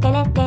テレテ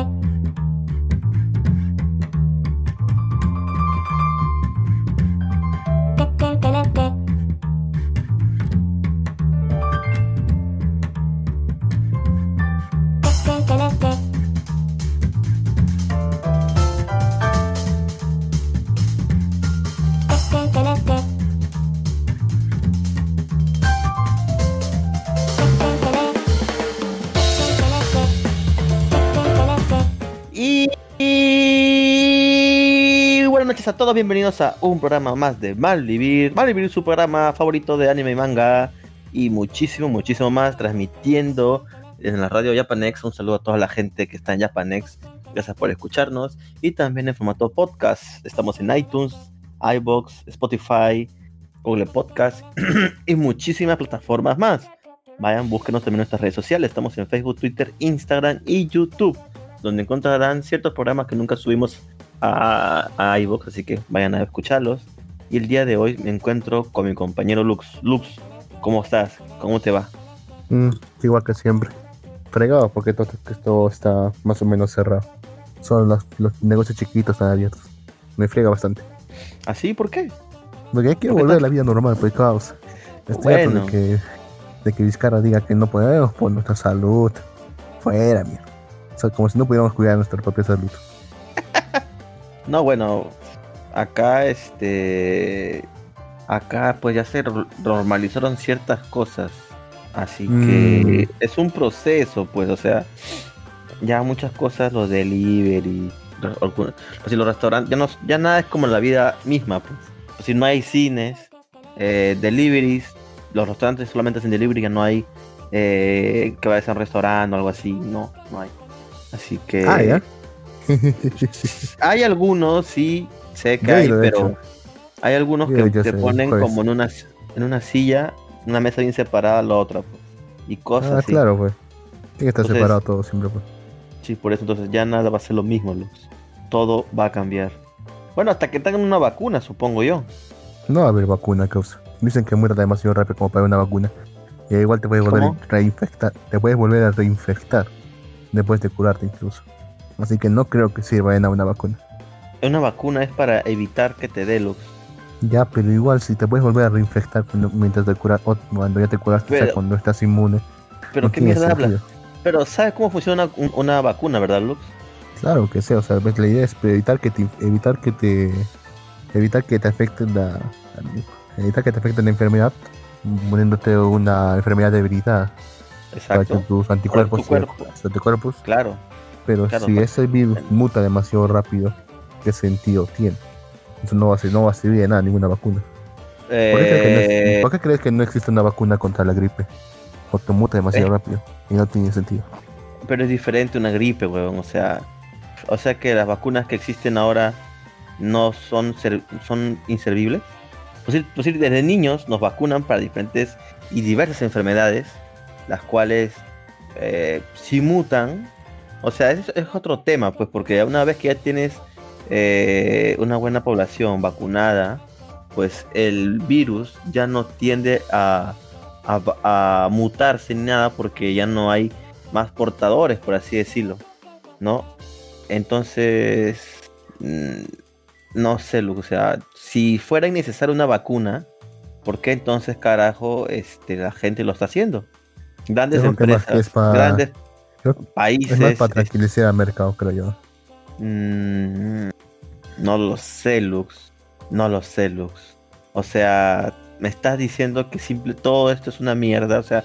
a todos, bienvenidos a un programa más de Malvivir. Malvivir es su programa favorito de anime y manga y muchísimo, muchísimo más transmitiendo en la radio Japanex. Un saludo a toda la gente que está en Japanex. Gracias por escucharnos. Y también en formato podcast. Estamos en iTunes, iBox, Spotify, Google Podcast y muchísimas plataformas más. Vayan, búsquenos también en nuestras redes sociales. Estamos en Facebook, Twitter, Instagram y YouTube, donde encontrarán ciertos programas que nunca subimos a, a iVoox, así que vayan a escucharlos. Y el día de hoy me encuentro con mi compañero Lux. Lux, ¿cómo estás? ¿Cómo te va? Mm, igual que siempre. Fregado porque todo esto está más o menos cerrado. Son los, los negocios chiquitos están abiertos. Me frega bastante. ¿Así? ¿Por qué? Porque quiero volver a la vida normal, pues caos. Estoy bueno. de que, de que Vizcarra diga que no podemos por nuestra salud. Fuera, mierda. O sea, como si no pudiéramos cuidar nuestra propia salud. No, bueno, acá este acá pues ya se normalizaron ciertas cosas. Así que mm. es un proceso, pues, o sea, ya muchas cosas, los delivery, los, los restaurantes, ya, no, ya nada es como la vida misma, pues. Si no hay cines, eh, deliveries, los restaurantes solamente hacen delivery, ya no hay eh, que vayas a un restaurante o algo así, no, no hay. Así que... Ah, ¿ya? hay algunos, sí, sé que hay, pero hay algunos que te ponen como en una, en una silla, una mesa bien separada a la otra, pues, y cosas ah, claro, pues. Tiene que estar separado todo siempre, pues. Sí, por eso entonces ya nada va a ser lo mismo, Luz. Todo va a cambiar. Bueno, hasta que tengan una vacuna, supongo yo. No va a haber vacuna, causa. Dicen que muera demasiado rápido como para una vacuna. Y igual te puedes volver a reinfectar. Te puedes volver a reinfectar. Después de curarte incluso. Así que no creo que sirva en una vacuna. Una vacuna es para evitar que te dé luz. Ya, pero igual si te puedes volver a reinfectar mientras te curas, o cuando ya te curaste, o sea, cuando estás inmune. Pero qué mierda habla. Pero ¿sabes cómo funciona una, vacuna, verdad, Lux? Claro que sea, o sea, la idea es evitar que te, evitar que te evitar que te afecte la evitar que te afecte la enfermedad poniéndote una enfermedad debilitada. Exacto. Para que tus anticuerpos, anticuerpos claro pero si ese virus muta demasiado rápido, ¿qué sentido tiene? Eso no va a, ser, no va a servir de nada ninguna vacuna. Eh, ¿Por, qué crees que no existe una vacuna contra la gripe? Porque muta demasiado eh. rápido y no tiene sentido. Pero es diferente una gripe, weón. O sea, o sea que las vacunas que existen ahora no son, son inservibles. Pues, pues desde niños nos vacunan para diferentes y diversas enfermedades, las cuales eh, si mutan o sea, es, es otro tema, pues, porque una vez que ya tienes eh, una buena población vacunada, pues el virus ya no tiende a, a, mutarse ni nada porque ya no hay más portadores, por así decirlo, ¿no? Entonces, mm, no sé, o sea, si fuera innecesaria una vacuna, ¿por qué entonces carajo este, la gente lo está haciendo? Grandes empresas, grandes países. Es más para tranquilizar al mercado, creo yo. Mm, no lo sé, Lux. No lo sé, Lux. O sea, me estás diciendo que simple, todo esto es una mierda. O sea,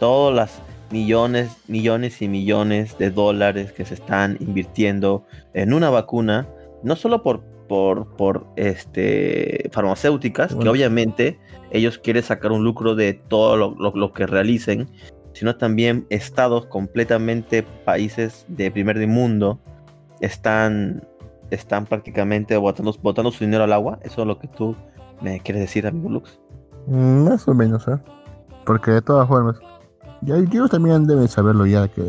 todas las millones, millones y millones de dólares que se están invirtiendo en una vacuna, no solo por, por, por este, farmacéuticas, que obviamente ellos quieren sacar un lucro de todo lo que realicen, sino también estados completamente países de primer mundo están, están prácticamente botando, botando su dinero al agua. Eso es lo que tú me quieres decir, amigo Lux. Mm, más o menos, ¿eh? Porque de todas formas, ya ellos también deben saberlo ya que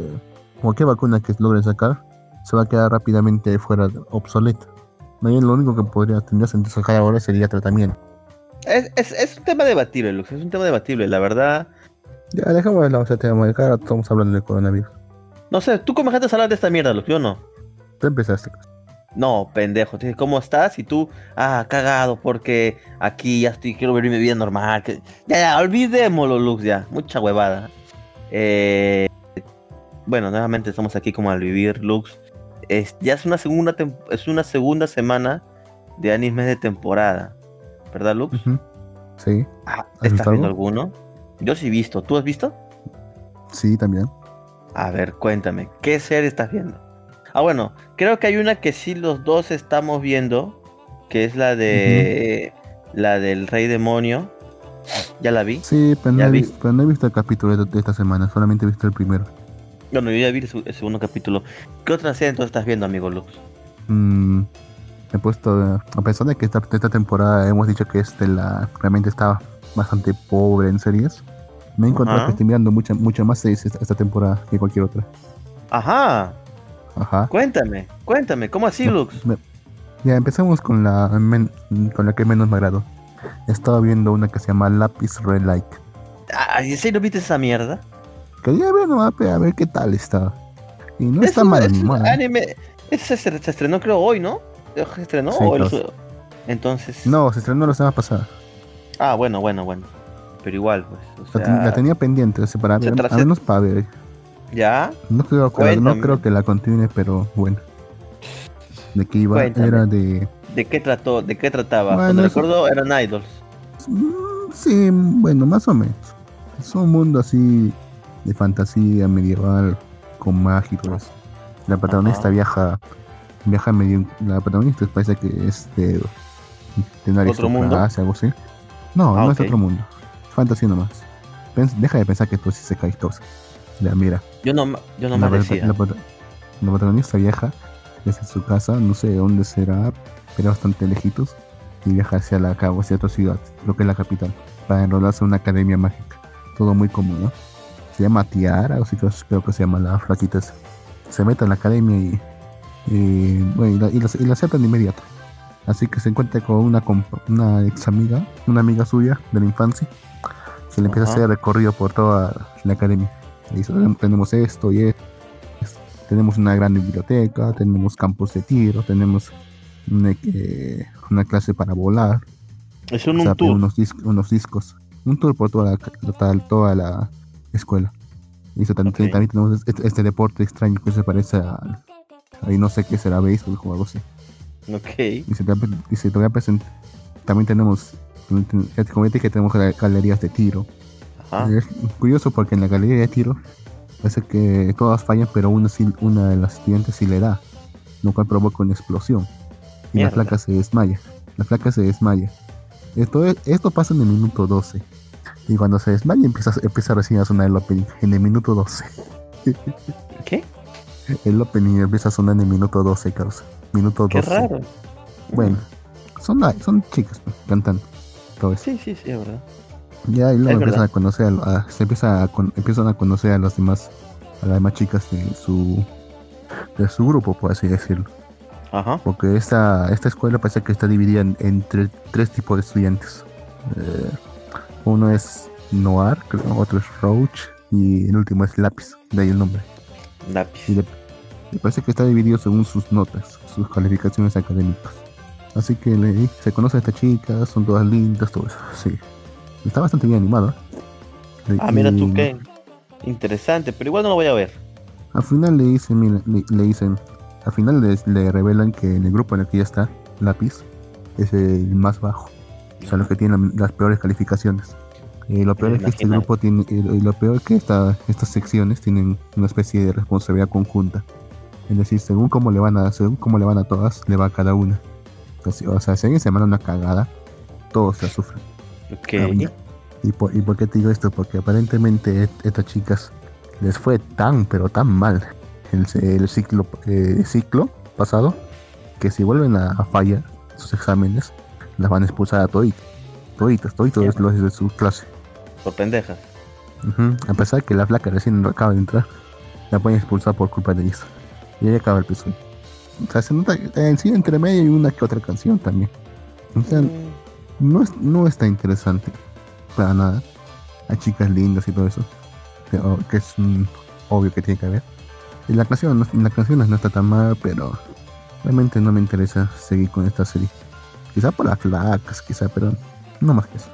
cualquier vacuna que logren sacar se va a quedar rápidamente fuera obsoleta. No lo único que podría tener sentido sacar ahora sería tratamiento. Es, es, es un tema debatible, Lux, es un tema debatible. La verdad, ya, dejamos de lado ese tema, cara estamos hablando del coronavirus. No sé, ¿tú comenzaste a hablar de esta mierda, Lux? Yo no. Tú empezaste. No, pendejo. ¿cómo estás? Y tú, ah, cagado, porque aquí ya estoy, quiero vivir mi vida normal. que- Ya, ya, olvidémoslo, Lux, ya. Mucha huevada. Eh, bueno, nuevamente estamos aquí como al vivir, Lux. Es, ya es una segunda es una segunda semana de animes de temporada. ¿Verdad, Lux? Sí, Ah, ¿Has ¿Estás visto viendo algo? alguno? Yo sí he visto. ¿Tú has visto? sí, también. A ver, cuéntame, ¿qué serie estás viendo? Ah, bueno, creo que hay una que sí los dos estamos viendo, que es la de la del Rey Demonio. ¿Ya la vi? Sí, pero no, vi. pero no he visto el capítulo de, esta semana, solamente he visto el primero. Bueno, yo ya vi el, segundo capítulo. ¿Qué otra serie entonces estás viendo, amigo Lux? Mm, he puesto, a pesar de que esta, esta temporada hemos dicho que este la realmente estaba bastante pobre en series, me he encontrado Ajá. que estoy mirando mucha, mucha más series esta, esta temporada que cualquier otra. Ajá, Ajá. cuéntame, cuéntame, ¿cómo así, Lux? Me- Ya empezamos con la men- con la que menos me agradó. Estaba viendo una que se llama Lapis Relight. Ay, ¿en serio viste esa mierda? Quería ver nomás a ver qué tal está. Y no Es está un- mal es un animada. anime. Ese se, estrenó creo hoy, ¿no? ¿Se estrenó Sí, o el creo. su- Entonces. No, se estrenó la semana pasada. Ah, bueno, bueno, bueno. Pero igual, pues. O La, sea, ten- la tenía pendiente, o sea, para ver, al menos para ver. ¿Ya? No creo, que la, no creo que la continúe, pero bueno. De qué iba, Cuéntame. era de. ¿De qué trató? ¿De qué trataba? Bueno, Cuando eso- recuerdo eran idols. Mm, Sí, bueno, más o menos. Es un mundo así de fantasía medieval con eso. La protagonista Ajá. viaja, viaja medio. La protagonista parece que es de, de una ¿Otro mundo? algo así. No, Ah, no ok. es otro mundo. Fantasía nomás. Pens- deja de pensar que tú sí se cae todo. Ya, mira. Yo no, yo no la, me decía. la prota- la protagonista viaja desde su casa, no sé dónde será, pero bastante lejitos, y viaja hacia la cabo, hacia otra ciudad, lo que es la capital, para enrolarse en una academia mágica. Todo muy común, ¿no? Se llama Tiara, o sí creo, creo que se llama la flaquita esa. Se mete a la academia y, y, bueno, y, la, y la- y la aceptan de inmediato. Así que se encuentra con una, una ex amiga, una amiga suya de la infancia, que le empieza a hacer recorrido por toda la academia. Le dice, "Tenemos- esto y esto. Tenemos una gran biblioteca, tenemos campos de tiro, tenemos una, eh, una clase para volar, Es un, o sea, un tour. Unos, dis- unos discos. Un tour por toda la, toda, la escuela. Y eso también, tenemos este, este deporte extraño que se parece a... Ahí no sé qué será béisbol o algo así. Ok. Y se te, y se te voy a presentar. También tenemos, como ya te dije, tenemos gal- galerías de tiro. Ajá. Es curioso porque en la galería de tiro parece que todas fallan, pero una, una de las estudiantes sí le da, lo cual provoca una explosión. Y Mierda. la flaca se desmaya. La flaca se desmaya. Esto, es- esto pasa en el minuto 12. Y cuando se desmaya empieza, empieza recién a sonar el opening en el minuto 12. ¿Qué? El opening empieza a sonar en el minuto 12, causa. Minuto 12. Qué raro. Bueno, son, son chicas cantando. Todo eso. Sí, sí, sí, es verdad. Ya, y luego empiezan a conocer a, se empieza a con- empiezan a conocer a las demás, a las demás chicas de su de su grupo, por así decirlo. Ajá. Porque esta, esta escuela parece que está dividida en- entre tres tipos de estudiantes. Eh, uno es Noir, creo, otro es Roach y el último es Lápiz, de ahí el nombre. Lápiz. Y le- parece que está dividido según sus notas, sus calificaciones académicas. Así que le- se conoce a esta chica, son todas lindas, todo eso. Sí. Está bastante bien animado. ¿eh? Ah, mira tú qué. Interesante, pero igual no lo voy a ver. Al final le dicen, mira, le, le dicen, al final le, le revelan que en el grupo en el que ya está, Lápiz, es el más bajo. O sea, los que tienen la- las peores calificaciones. Y lo peor es que este grupo tiene, y lo peor es que esta, estas secciones tienen una especie de responsabilidad conjunta. Es decir, según cómo le van a, según cómo le van a todas, le va a cada una. O sea, si- o sea, si alguien se manda una cagada, todos la sufren. Ok. Ya. ¿Y por, ¿Y por qué te digo esto? Porque aparentemente estas chicas les fue tan, pero tan mal el, el ciclo, eh, ciclo pasado que si vuelven a, a fallar sus exámenes, las van a expulsar a toditas. Toditas, toditos los de su clase. Por pendejas. A pesar que la flaca recién acaba de entrar, la pueden expulsar por culpa de eso. Y ahí acaba el episodio. O sea, se nota en sí entre medio y una que otra canción también. O sea, Mm, no, es, no está interesante para nada. Hay chicas lindas y todo eso. Que es mm, obvio que tiene que haber. Y la canción, no, la canción no está tan mal, pero realmente no me interesa seguir con esta serie. Quizá por las flacas, quizá, pero no más que eso.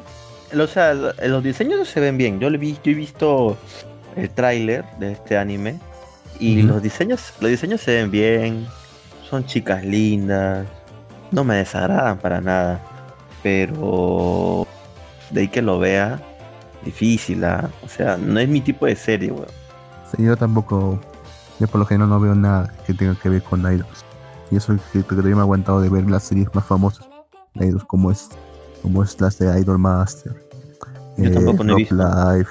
O sea, los diseños se ven bien. Yo, le vi, yo he visto el tráiler de este anime y los diseños, los diseños se ven bien. Son chicas lindas. No me desagradan para nada. Pero de ahí que lo vea, difícil, ¿ah? O sea, no es mi tipo de serie, weón. Sí, yo tampoco, yo por lo general no veo nada que tenga que ver con idols. Y eso que que yo me he aguantado de ver las series más famosas de idols, como es, como es las de Idol Master, Yo tampoco no he visto. Live,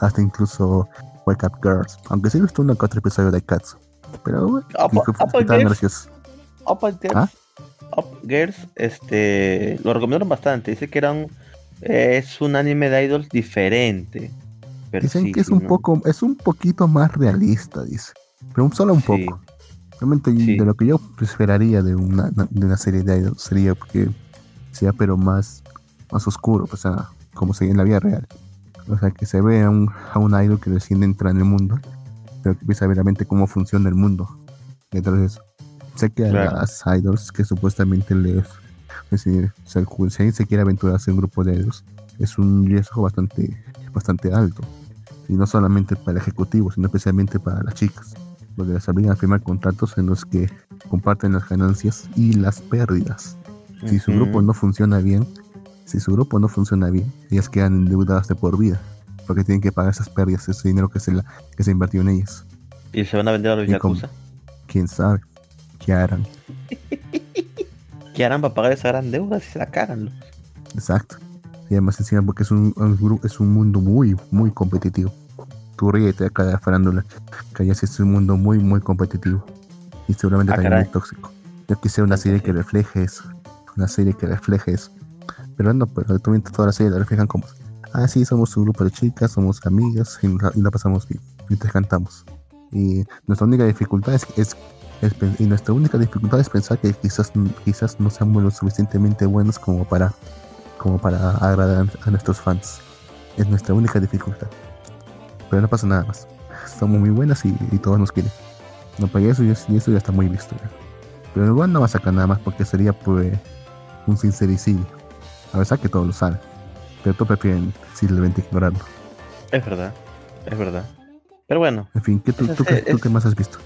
hasta incluso Wake Up Girls. Aunque sí he visto uno que otro episodio de Cats. Pero bueno, Girls. ¿Ah? Girls, este, lo recomendaron bastante. Dice que era un, es un anime de idols diferente. Pero Dicen sí, que es un ¿no? poco, es un poquito más realista, dice. Pero solo un Sí. poco. Realmente Sí. de lo que yo esperaría de una, de una serie de idols sería que sea pero más, más oscuro, o sea, como se ve en la vida real. O sea, que se ve a un, a un idol que recién entra en el mundo, pero que empieza a ver realmente cómo funciona el mundo. Detrás de eso. Sé que a Claro. las idols que supuestamente les... Es decir, si alguien se quiere aventurarse en un grupo de idols, es un riesgo bastante, bastante alto. Y no solamente para ejecutivos, sino especialmente para las chicas. Porque las obligan a firmar contratos en los que comparten las ganancias y las pérdidas. Si su grupo no funciona bien, si su grupo no funciona bien, ellas quedan endeudadas de por vida. Porque tienen que pagar esas pérdidas, ese dinero que se, la, que se invirtió en ellas. Y se van a vender a los Yakuza. ¿Quién sabe? ¿Qué harán? ¿Qué harán para pagar esa gran deuda si se la cagan? Exacto. Y además encima porque es un, un es un mundo muy, muy competitivo. Tú ríete acá de la farándula, que ya sí es un mundo muy, muy competitivo. Y seguramente Ah, también muy tóxico. Yo quisiera una serie que refleje eso. Una serie que refleje eso. Pero no, pero tú toda la serie la reflejan como, ah, sí, somos un grupo de chicas, somos amigas y, la- y la pasamos bien. Mientras cantamos. Y nuestra única dificultad es, es, es y nuestra única dificultad es pensar que quizás, quizás no seamos lo suficientemente buenos como para como para agradar a nuestros fans. Es nuestra única dificultad. Pero no pasa nada más. Somos muy buenas y, y todos nos quieren. No, para eso, y eso ya está muy visto. ya. Pero igual no va a sacar nada más porque sería pues un sincericidio. A pesar que todos lo saben. Pero todos prefieren simplemente ignorarlo. Es verdad, es verdad. Pero bueno, En fin, ¿qué tú, tú qué, es- tú qué más has visto?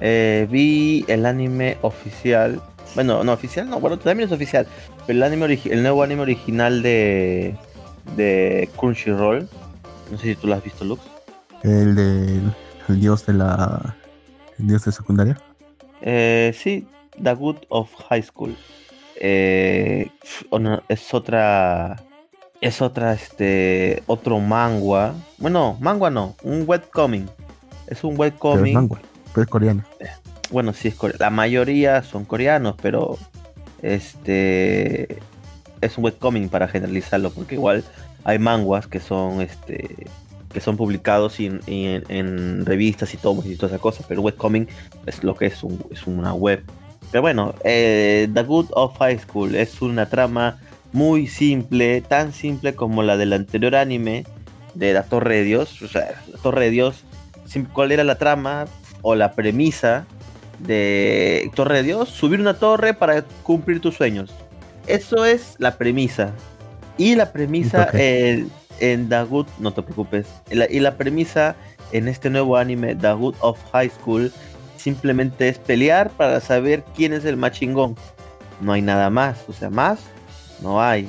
eh, vi el anime oficial. Bueno, no oficial, no, bueno, también es oficial. Pero el anime origi- el nuevo anime original de de Crunchyroll. No sé si tú lo has visto, Lux. El del el dios de la. El dios de secundaria. Eh, sí, The Good of High School. Eh, es otra. Es otra, este. Otro manga. Bueno, manga no, un webcomic. Es un Pero webcomic. manga. Pero es coreano. Bueno, sí, es core- la mayoría son coreanos, pero. Este. Es un webcomic para generalizarlo, porque igual hay manguas que son este que son publicados en, y en- en revistas y tomos y toda esa cosa, pero webcomic es lo que es, un- es una web. Pero bueno, eh, The Good of High School es una trama muy simple, tan simple como la del anterior anime de La Torre de Dios. O sea, La Torre de Dios, ¿cuál era la trama o la premisa de Torre de Dios? Subir una torre para cumplir tus sueños. Eso es la premisa. Y la premisa eh, en The Good, no te preocupes, y la, y la premisa en este nuevo anime, The Good of High School, simplemente es pelear para saber quién es el más chingón. No hay nada más, o sea, más no hay.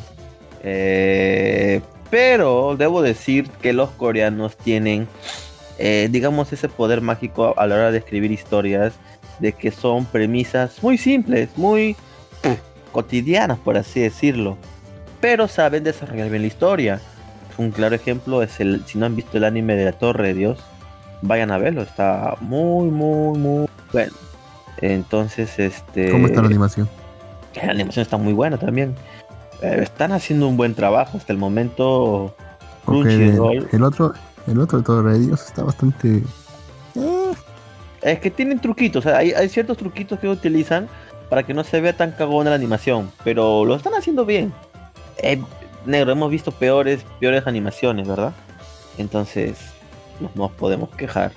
Eh, pero debo decir que los coreanos tienen, eh, digamos, ese poder mágico a la hora de escribir historias, de que son premisas muy simples, muy cotidianas, por así decirlo. Pero saben desarrollar bien la historia. Un claro ejemplo es el, si no han visto el anime de la Torre de Dios, vayan a verlo, está muy, muy, muy bueno. Entonces, este... ¿Cómo está la animación? La animación está muy buena también. Eh, están haciendo un buen trabajo hasta el momento. Crunchyroll. el otro, el otro de Torre de Dios está bastante. eh, Es que tienen truquitos, o sea, hay, hay ciertos truquitos que utilizan para que no se vea tan cagona la animación, pero lo están haciendo bien. Eh, negro, hemos visto peores, peores animaciones, ¿verdad? Entonces, no nos podemos quejar.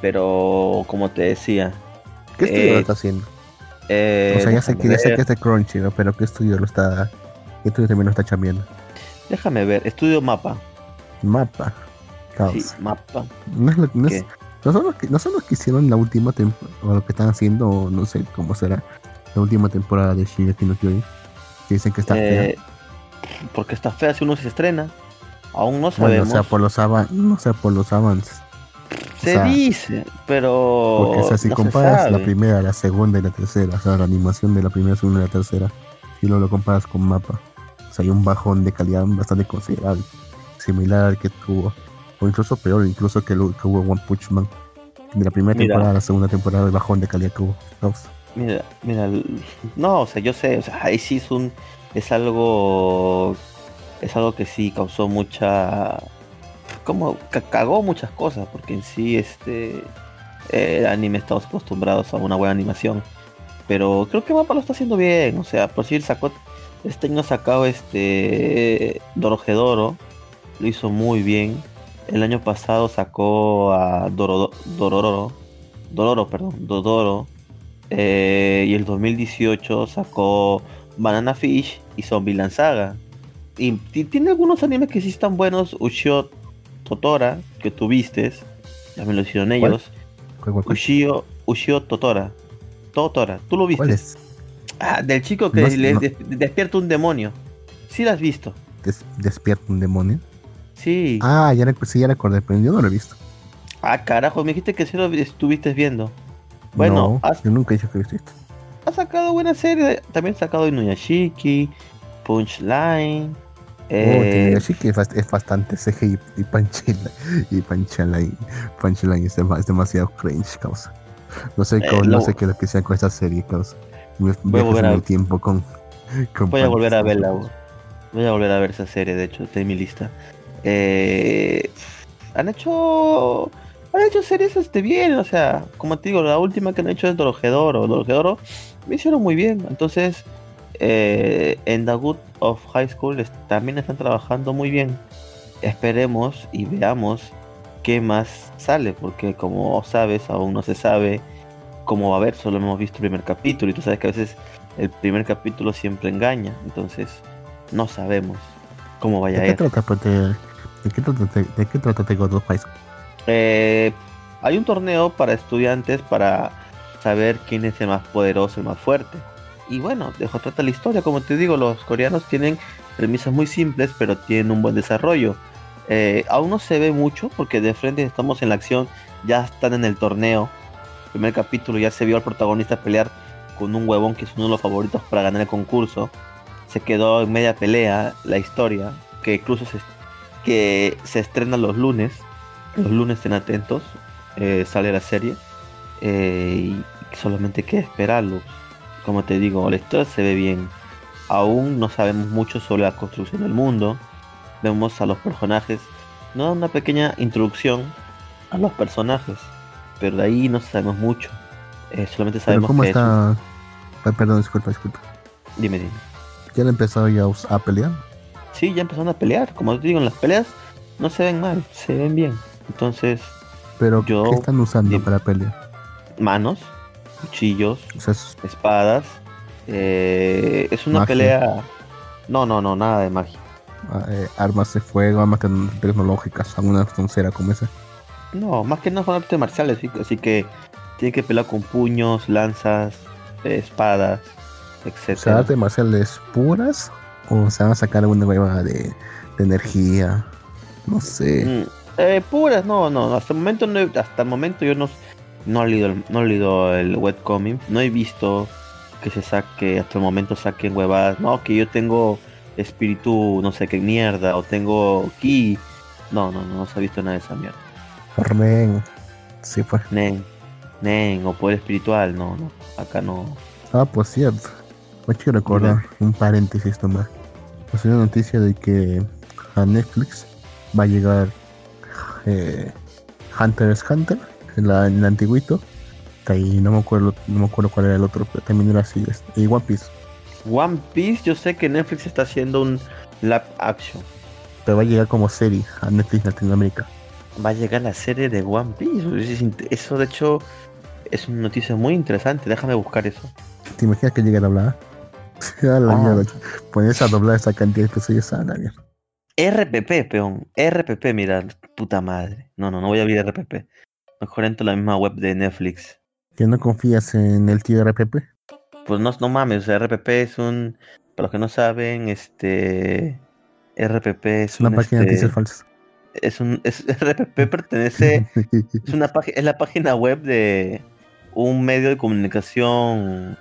Pero como te decía, ¿Qué estudio Eh, lo está haciendo? eh, o sea, ya sé que, ya sé que es de Crunchy, ¿no? Pero ¿qué estudio lo está... ¿Qué estudio también lo está chambeando? déjame ver, estudio mapa. Mapa. Caos. Sí, mapa. No, es lo- no, es- ¿Qué? no son los que, no son los que hicieron la última temporada, o lo que están haciendo, o no sé cómo será, la última temporada de Shingeki no Kyojin. Que dicen que está fea. Eh, porque está fea si uno se estrena. Aún no Bueno, sabemos. o sea, por los avances, no sé, por los avances. se o sea, dice, pero. Porque o sea, si no comparas la primera, la segunda y la tercera, o sea, la animación de la primera, segunda y la tercera, y luego lo comparas con mapa, o sea, hay un bajón de calidad bastante considerable, similar al que tuvo, o incluso peor, incluso que lo que hubo One Punch Man. De la primera Mira. temporada a la segunda temporada, el bajón de calidad que hubo. Mira, mira, no, o sea, yo sé, o sea, ahí sí es un, es algo, es algo que sí causó mucha, como, ca- cagó muchas cosas, porque en sí, este, el anime estamos acostumbrados a una buena animación, pero creo que Mapa lo está haciendo bien, o sea, por si sacó, este año sacado este, Dorohedoro, lo hizo muy bien, el año pasado sacó a Doro, Dororo, Dororo, perdón, Dodoro, eh, y el 2018 sacó Banana Fish y Zombieland Saga. Y tiene algunos animes que sí están buenos. Ushio Totora, que tuviste, me lo hicieron ellos. ¿Cuál, cuál, cuál? Ushio, Ushio Totora. Totora, tú lo viste. ¿Cuál es? Ah, del chico que No le no. des- despierta un demonio. Sí lo has visto. Des- ¿Despierta un demonio? Sí. Ah, ya, sí, ya recordé, pero yo no lo he visto. Ah, carajo, me dijiste que sí lo estuviste viendo. Bueno, no, has, yo nunca he dicho que lo he visto. ha sacado buena serie. También ha sacado Inuyashiki, Punchline. Oh, Eh, sí que es, bast- es bastante CG y, y punchline. Y punchline, punchline es, dema- es demasiado cringe, causa. No sé, Eh, no lo- sé qué es lo que sea con esta serie, causa. Me Voy a volver a- tiempo con. con voy a volver a verla. Voy a volver a ver esa serie, de hecho, está en mi lista. Eh, han hecho. Han hecho series este bien, o sea, como te digo, la última que han hecho es Dorohedoro. Dorohedoro me hicieron muy bien. Entonces, eh, en The Good of High School también están trabajando muy bien. Esperemos y veamos qué más sale, porque como sabes, aún no se sabe cómo va a haber, solo hemos visto el primer capítulo y tú sabes que a veces el primer capítulo siempre engaña, entonces no sabemos cómo vaya a ¿De qué ir. pues, de, qué trata, de, qué trata of High School? Eh, hay un torneo para estudiantes para saber quién es el más poderoso, el más fuerte. Y bueno, de eso trata la historia. Como te digo, los coreanos tienen premisas muy simples, pero tienen un buen desarrollo. Eh, aún no se ve mucho porque de frente estamos en la acción, ya están en el torneo. Primer capítulo ya se vio al protagonista pelear con un huevón que es uno de los favoritos para ganar el concurso. Se quedó en media pelea la historia, que incluso se, que se estrena los lunes. Los lunes estén atentos, eh, sale la serie. eh, y solamente queda esperarlo. Como te digo, la historia se ve bien. Aún no sabemos mucho sobre la construcción del mundo. Vemos a los personajes. No da una pequeña introducción a los personajes. Pero de ahí no sabemos mucho. Eh, solamente sabemos ¿cómo que es un- está? Perdón, disculpa, disculpa. Dime, dime. ¿Ya han empezado ya a pelear? Sí, ya empezaron a pelear. Como te digo, en las peleas no se ven mal, se ven bien. Entonces, Pero Yo- ¿qué están usando dime. para pelear? manos, cuchillos, O sea, es- espadas. eh, es una Magia. pelea. No, no, no, nada de magia. ah, eh, armas de fuego, armas tec- tecnológicas, alguna toncera como esa. No, más que nada son artes marciales, ¿sí? así que tiene que pelear con puños, lanzas, eh, espadas, O etc. sea, artes marciales puras o se van a sacar alguna hueva de, de energía. No sé. Mm, eh, puras, no, no, hasta el momento no hasta el momento yo no, no he leído el, no he leído el webcomic, no he visto que se saque, hasta el momento saquen huevadas, no, que yo tengo espíritu, no sé qué mierda, o tengo ki, no, no, no, no se ha visto nada de esa mierda. Armen. Sí, pues. Nen, nen, o poder espiritual, no, no, acá no. Ah, pues cierto. Me quiero recordar un paréntesis nomás. Pues una noticia de que a Netflix va a llegar eh, Hunter x Hunter, en la, en el antiguito. Y no me acuerdo, no me acuerdo cuál era el otro, pero también era así. este, Y One Piece. One Piece, yo sé que Netflix está haciendo un live action. Pero va a llegar como serie a Netflix Latinoamérica. va a llegar la serie de One Piece. Eso de hecho es una noticia muy interesante. Déjame buscar eso. ¿Te imaginas que llegue a hablar? a la Ah. mierda. Pones a doblar esa cantidad de pesos y esa la mierda. RPP, peón. RPP, mira, puta madre. No, no, no voy a abrir RPP. Mejor entro a la misma web de Netflix. ¿Que no confías en el tío RPP? Pues no, no mames, o sea, RPP es un. Para los que no saben, este. RPP es, Es una un. página de este, noticias falsas. es un. Es, RPP pertenece. es, una es la página web de un medio de comunicación.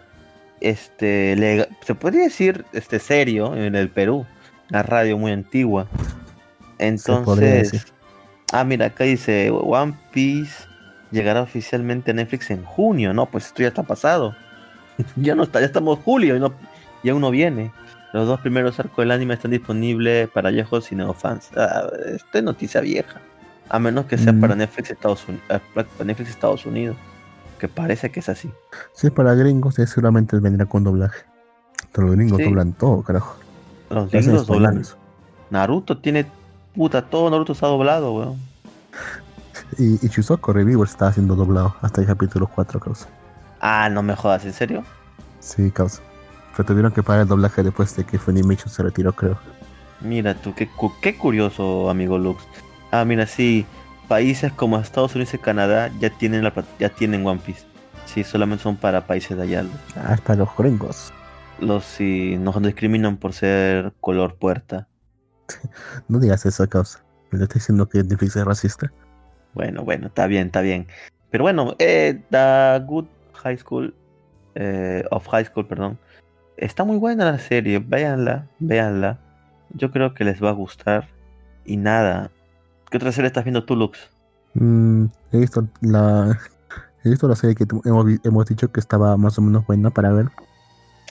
Este. lega- se podría decir este serio en el Perú. Una radio muy antigua. Entonces. Ah, mira, acá dice One Piece llegará oficialmente a Netflix en junio. No, pues esto ya está pasado. ya no está, ya estamos en julio y, no, y aún no viene. Los dos primeros arcos del anime están disponibles para viejos y neofans. Ah, esto es noticia vieja. A menos que sea Mm. para Netflix Estados Unidos. Para Netflix Estados Unidos. Que parece que es así. Si es para gringos, eh, seguramente vendrá con doblaje. Pero los gringos Sí. doblan todo, carajo. Los gringos doblan. Naruto tiene. Puta, todo Naruto está doblado, weón. Y, y Chusoko está haciendo doblado hasta el capítulo 4, causa. Ah, no me jodas, ¿en serio? Sí, causa. Pero tuvieron que pagar el doblaje después de que Funimation se retiró, creo. Mira tú, qué, cu- qué curioso, amigo Lux. Ah, mira, sí, países como Estados Unidos y Canadá ya tienen la ya tienen One Piece. Sí, solamente son para países de allá. Ah, para los gringos. Los sí nos discriminan por ser color puerta. No digas eso, causa. ¿Me está diciendo que Netflix es racista? Bueno, bueno, está bien, está bien. Pero bueno, eh, The Good High School, eh, of High School, perdón. Está muy buena la serie, véanla, véanla. Yo creo que les va a gustar. Y nada. ¿Qué otra serie estás viendo tú, Lux? Mm, he visto la. He visto la serie que hemos, hemos dicho que estaba más o menos buena para ver.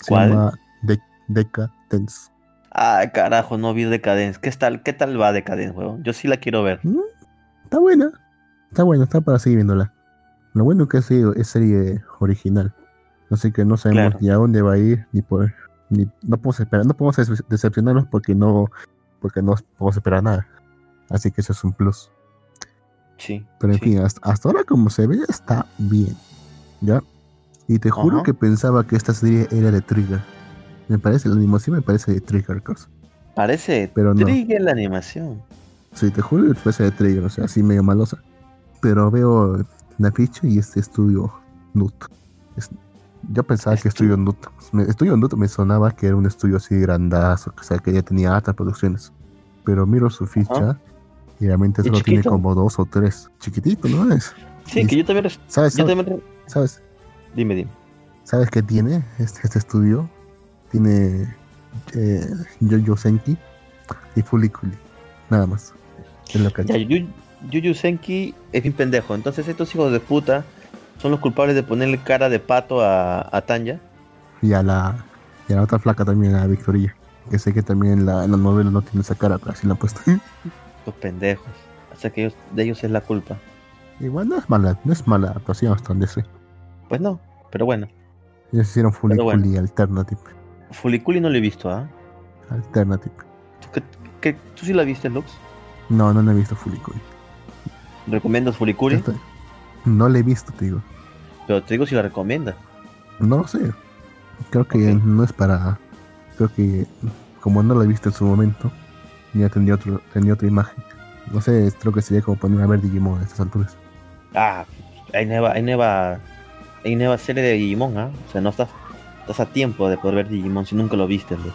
Se ¿Cuál? llama De Decadence. Ay, carajo, no vi Decadence. ¿Qué tal, qué tal va Decadence, weón? Yo sí la quiero ver. Mm, Está buena. Está buena, está para seguir viéndola. Lo bueno es que es serie, es serie original. Así que no sabemos Claro. ni a dónde va a ir, ni por. Ni, no podemos esperar, no podemos decepcionarnos porque no. Porque no podemos esperar nada. Así que eso es un plus. Sí. Pero en sí. fin, hasta, hasta ahora como se ve está bien. ¿Ya? Y te juro que pensaba que esta serie era de Trigger. Me parece, la animación me parece de Trigger, cosa. Parece Pero no. Trigger la animación. Sí, te juro que parece de Trigger, o sea, así medio malosa. Pero veo la ficha y este estudio Nut. Es- yo pensaba que Estu- estudio Nut. Me, estudio Nut me sonaba que era un estudio así grandazo, o sea, que ya tenía altas producciones. Pero miro su ficha y realmente ¿Y solo tiene como dos o tres. Chiquitito, ¿no es? Sí, Y- que yo también. ¿Sabes? Yo ¿Sabes? también ¿Sabes? Dime, dime. ¿Sabes qué tiene este, este estudio? Tiene eh, Jojo Senki y Fully Cooly. Nada más. Es lo que Ya, Yu- Yuyu Senki es bien pendejo. Entonces, estos hijos de puta son los culpables de ponerle cara de pato a, a Tanya. Y a la, y a la otra flaca también, a Victoria. Que sé que también en la, en la novela no tiene esa cara, pero así la han puesto. Los pendejos. O sea que ellos, de ellos es la culpa. Igual no es mala, no es mala, pero sí hasta donde sé. Pues no, pero bueno. Ellos hicieron Pero bueno. Alternative. Fuliculi no lo he visto, ¿ah? Alternative. ¿Tú, qué- qué- ¿Tú sí la viste, Lux? No, no, no he visto Cooly. ¿Recomiendas Fuliculi? Esta- No la he visto, te digo. Pero te digo si la recomiendas. No lo sé. Creo que no es para. Creo que como no la he visto en su momento, ya tendría, otro, tendría otra imagen. No sé, creo que sería como poner a ver Digimon a estas alturas. Ah, hay nueva, hay nueva, hay nueva serie de Digimon, ¿ah? O sea, no estás, estás a tiempo de poder ver Digimon si nunca lo viste, Lux.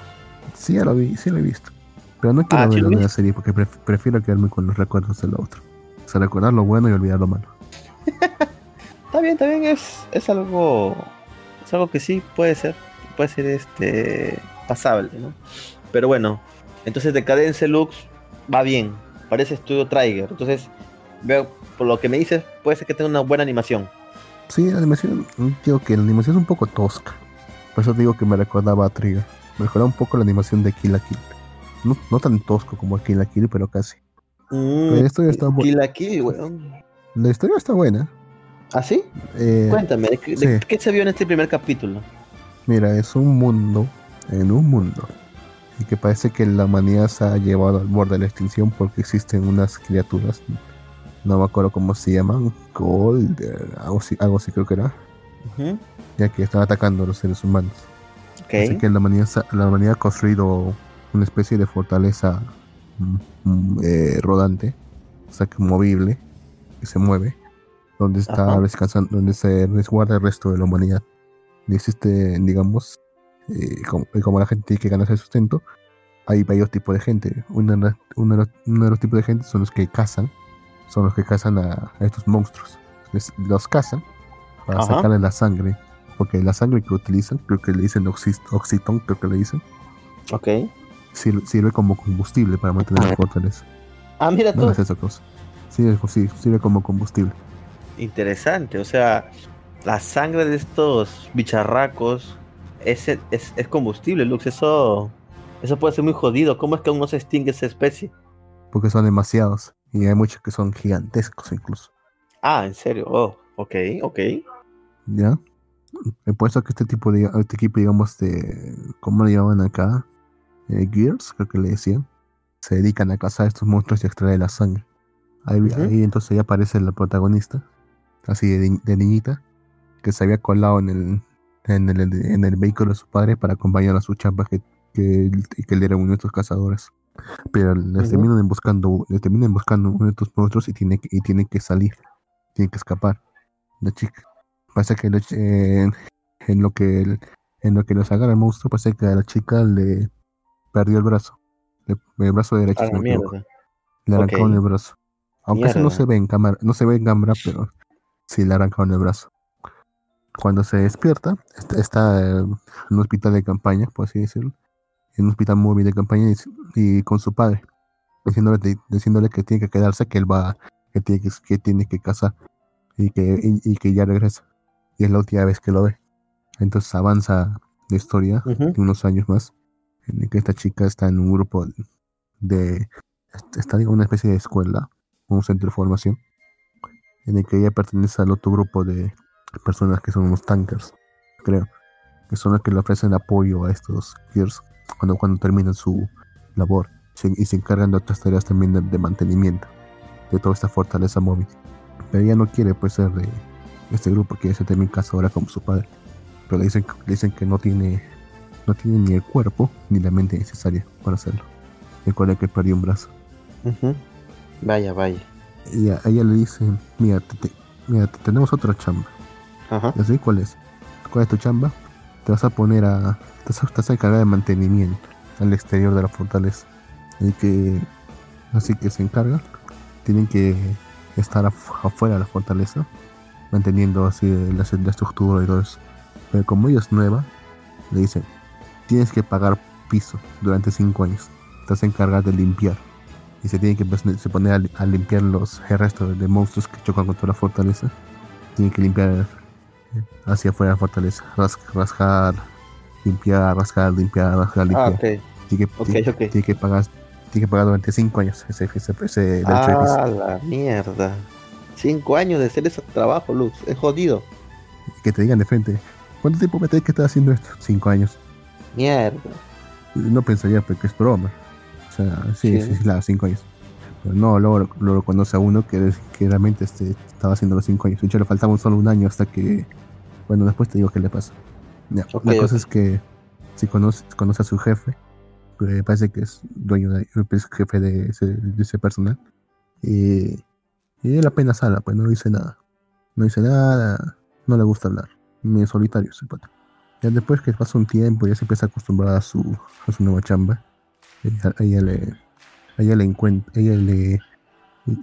Sí, ya lo vi, sí lo he visto. Pero no quiero Ah, ¿sí ver la nueva serie porque pref- prefiero quedarme con los recuerdos de lo otro. O sea, recordar lo bueno y olvidar lo malo. Está bien, está bien, es, es algo, es algo que sí puede ser, puede ser este pasable, ¿no? Pero bueno, entonces Decadence Lux va bien, parece estudio Trigger, entonces veo por lo que me dices puede ser que tenga una buena animación. Sí, la animación, digo que la animación es un poco tosca. Por eso digo que me recordaba a Trigger. Me recordaba un poco la animación de Kill la Kill. No, no tan tosco como Kill la Kill, pero casi. Mm, Pero esto ya está bu- Kill la Kill, weón. La historia está buena. ¿Ah, sí? Eh, Cuéntame, ¿de, qué- de sí. qué se vio en este primer capítulo? Mira, es un mundo, en un mundo, y que parece que la humanidad se ha llevado al borde de la extinción porque existen unas criaturas no me acuerdo cómo se llaman, Gold, algo así, algo así creo que era, Ujú. Ya que están atacando a los seres humanos. Así que la humanidad, la humanidad ha construido una especie de fortaleza mm, mm, eh, rodante, o sea, que movible, que se mueve, donde está descansando, donde se resguarda el resto de la humanidad. Y existe, digamos, eh, como, la gente tiene que ganarse el sustento, hay varios tipos de gente. Uno, de la- uno de los, uno de los tipos de gente son los que cazan, son los que cazan a, a estos monstruos. Les- los cazan para Ajá. sacarle la sangre, porque la sangre que utilizan, creo que le dicen oxi- oxitón, creo que le dicen, Ok. sirve, sirve como combustible para mantener la fortaleza. Ah, mira No tú. es esa cosa. Sirve, sí, sirve como combustible. Interesante. O sea, la sangre de estos bicharracos es, es, es combustible, Lux. Eso, eso puede ser muy jodido. ¿Cómo es que aún no se extingue esa especie? Porque son demasiados. Y hay muchos que son gigantescos incluso. Ah, en serio. Oh, ok, ok. ¿Ya? He puesto que este tipo de este equipo, digamos, de. ¿Cómo le llaman acá? Eh, Gears, creo que le decían. Se dedican a cazar a estos monstruos y extraer la sangre. Ahí, Ujú. ahí entonces ya aparece la protagonista. Así de, ni- de niñita. Que se había colado en el, en el, en el vehículo de su padre para acompañar a su chamba que, que, que le era uno de estos cazadores. Pero les terminan buscando, les terminan buscando uno de estos monstruos y tiene y tiene que salir. Tiene que escapar. La chica. Pasa que eh, en lo que el- en lo que los agarra el monstruo, pasa que a la chica le perdió el brazo. Le- el brazo derecho, A si me. Le arrancaron Ok. el brazo. Aunque eso no se ve en cámara, no se ve en cámara, pero sí le arrancaron el brazo. Cuando se despierta, está, está eh, en un hospital de campaña, por así decirlo, en un hospital móvil de campaña y, y con su padre, diciéndole, diciéndole que tiene que quedarse, que él va, que tiene que, que tiene que casar y que, y, y que ya regresa. Y es la última vez que lo ve. Entonces avanza la historia Ujú. de unos años más, en el que esta chica está en un grupo de, está en una especie de escuela, un centro de formación, en el que ella pertenece al otro grupo de personas que son unos tankers, creo, que son los que le ofrecen apoyo a estos Gears cuando, cuando terminan su labor y se encargan de otras tareas también de, de mantenimiento de toda esta fortaleza móvil. Pero ella no quiere pues ser de este grupo, quiere ser también cazadora como su padre. Pero le dicen, le dicen que no tiene, no tiene ni el cuerpo ni la mente necesaria para hacerlo. Recuerda que perdió un brazo. Vaya, vaya. Y a ella le dicen, mira, te- te- mira, te- tenemos otra chamba. Ajá. ¿Ya sé cuál es? ¿Cuál es tu chamba? Te vas a poner a. Te vas a, te vas a encargar de mantenimiento al exterior de la fortaleza. Y que. Así que se encarga. Tienen que estar af- afuera de la fortaleza. Manteniendo así la, la estructura y todo eso. Pero como ella es nueva, le dicen: Tienes que pagar piso durante 5 años. Te vas a encargar de limpiar. Y se tiene que pues, se pone a, a limpiar los el resto de monstruos que chocan contra la fortaleza. Tienen que limpiar hacia afuera la fortaleza. Ras- rascar, limpiar, rascar, limpiar, rascar, Ah, limpiar. ok. Tiene, que, ok, tiene- ok. tiene que pagar, tiene que pagar durante 5 años ese, ese, ese derecho de. Ah, la mierda. Cinco años de hacer ese trabajo, Lux. Es jodido. Que te digan de frente, ¿cuánto tiempo me tenés que estar haciendo esto? 5 años. Mierda. No pensaría porque es broma. O sea, sí, Sí. sí, sí, claro, 5 años. Pero no, luego, luego conoce a uno que, que realmente este, estaba haciendo los 5 años. De hecho, le faltaba solo un año hasta que. Bueno, después te digo qué le pasa. Ya, la cosa es que si conoce, conoce a su jefe, que parece que es dueño de, es jefe de ese, de ese personal. Y, y él apenas habla, pues no dice nada. No dice nada, no le gusta hablar. Medio solitario ese pata. Ya después que pasa un tiempo, ya se empieza a acostumbrar a su, a su nueva chamba. Ella, ella le, ella le encuentra, ella le,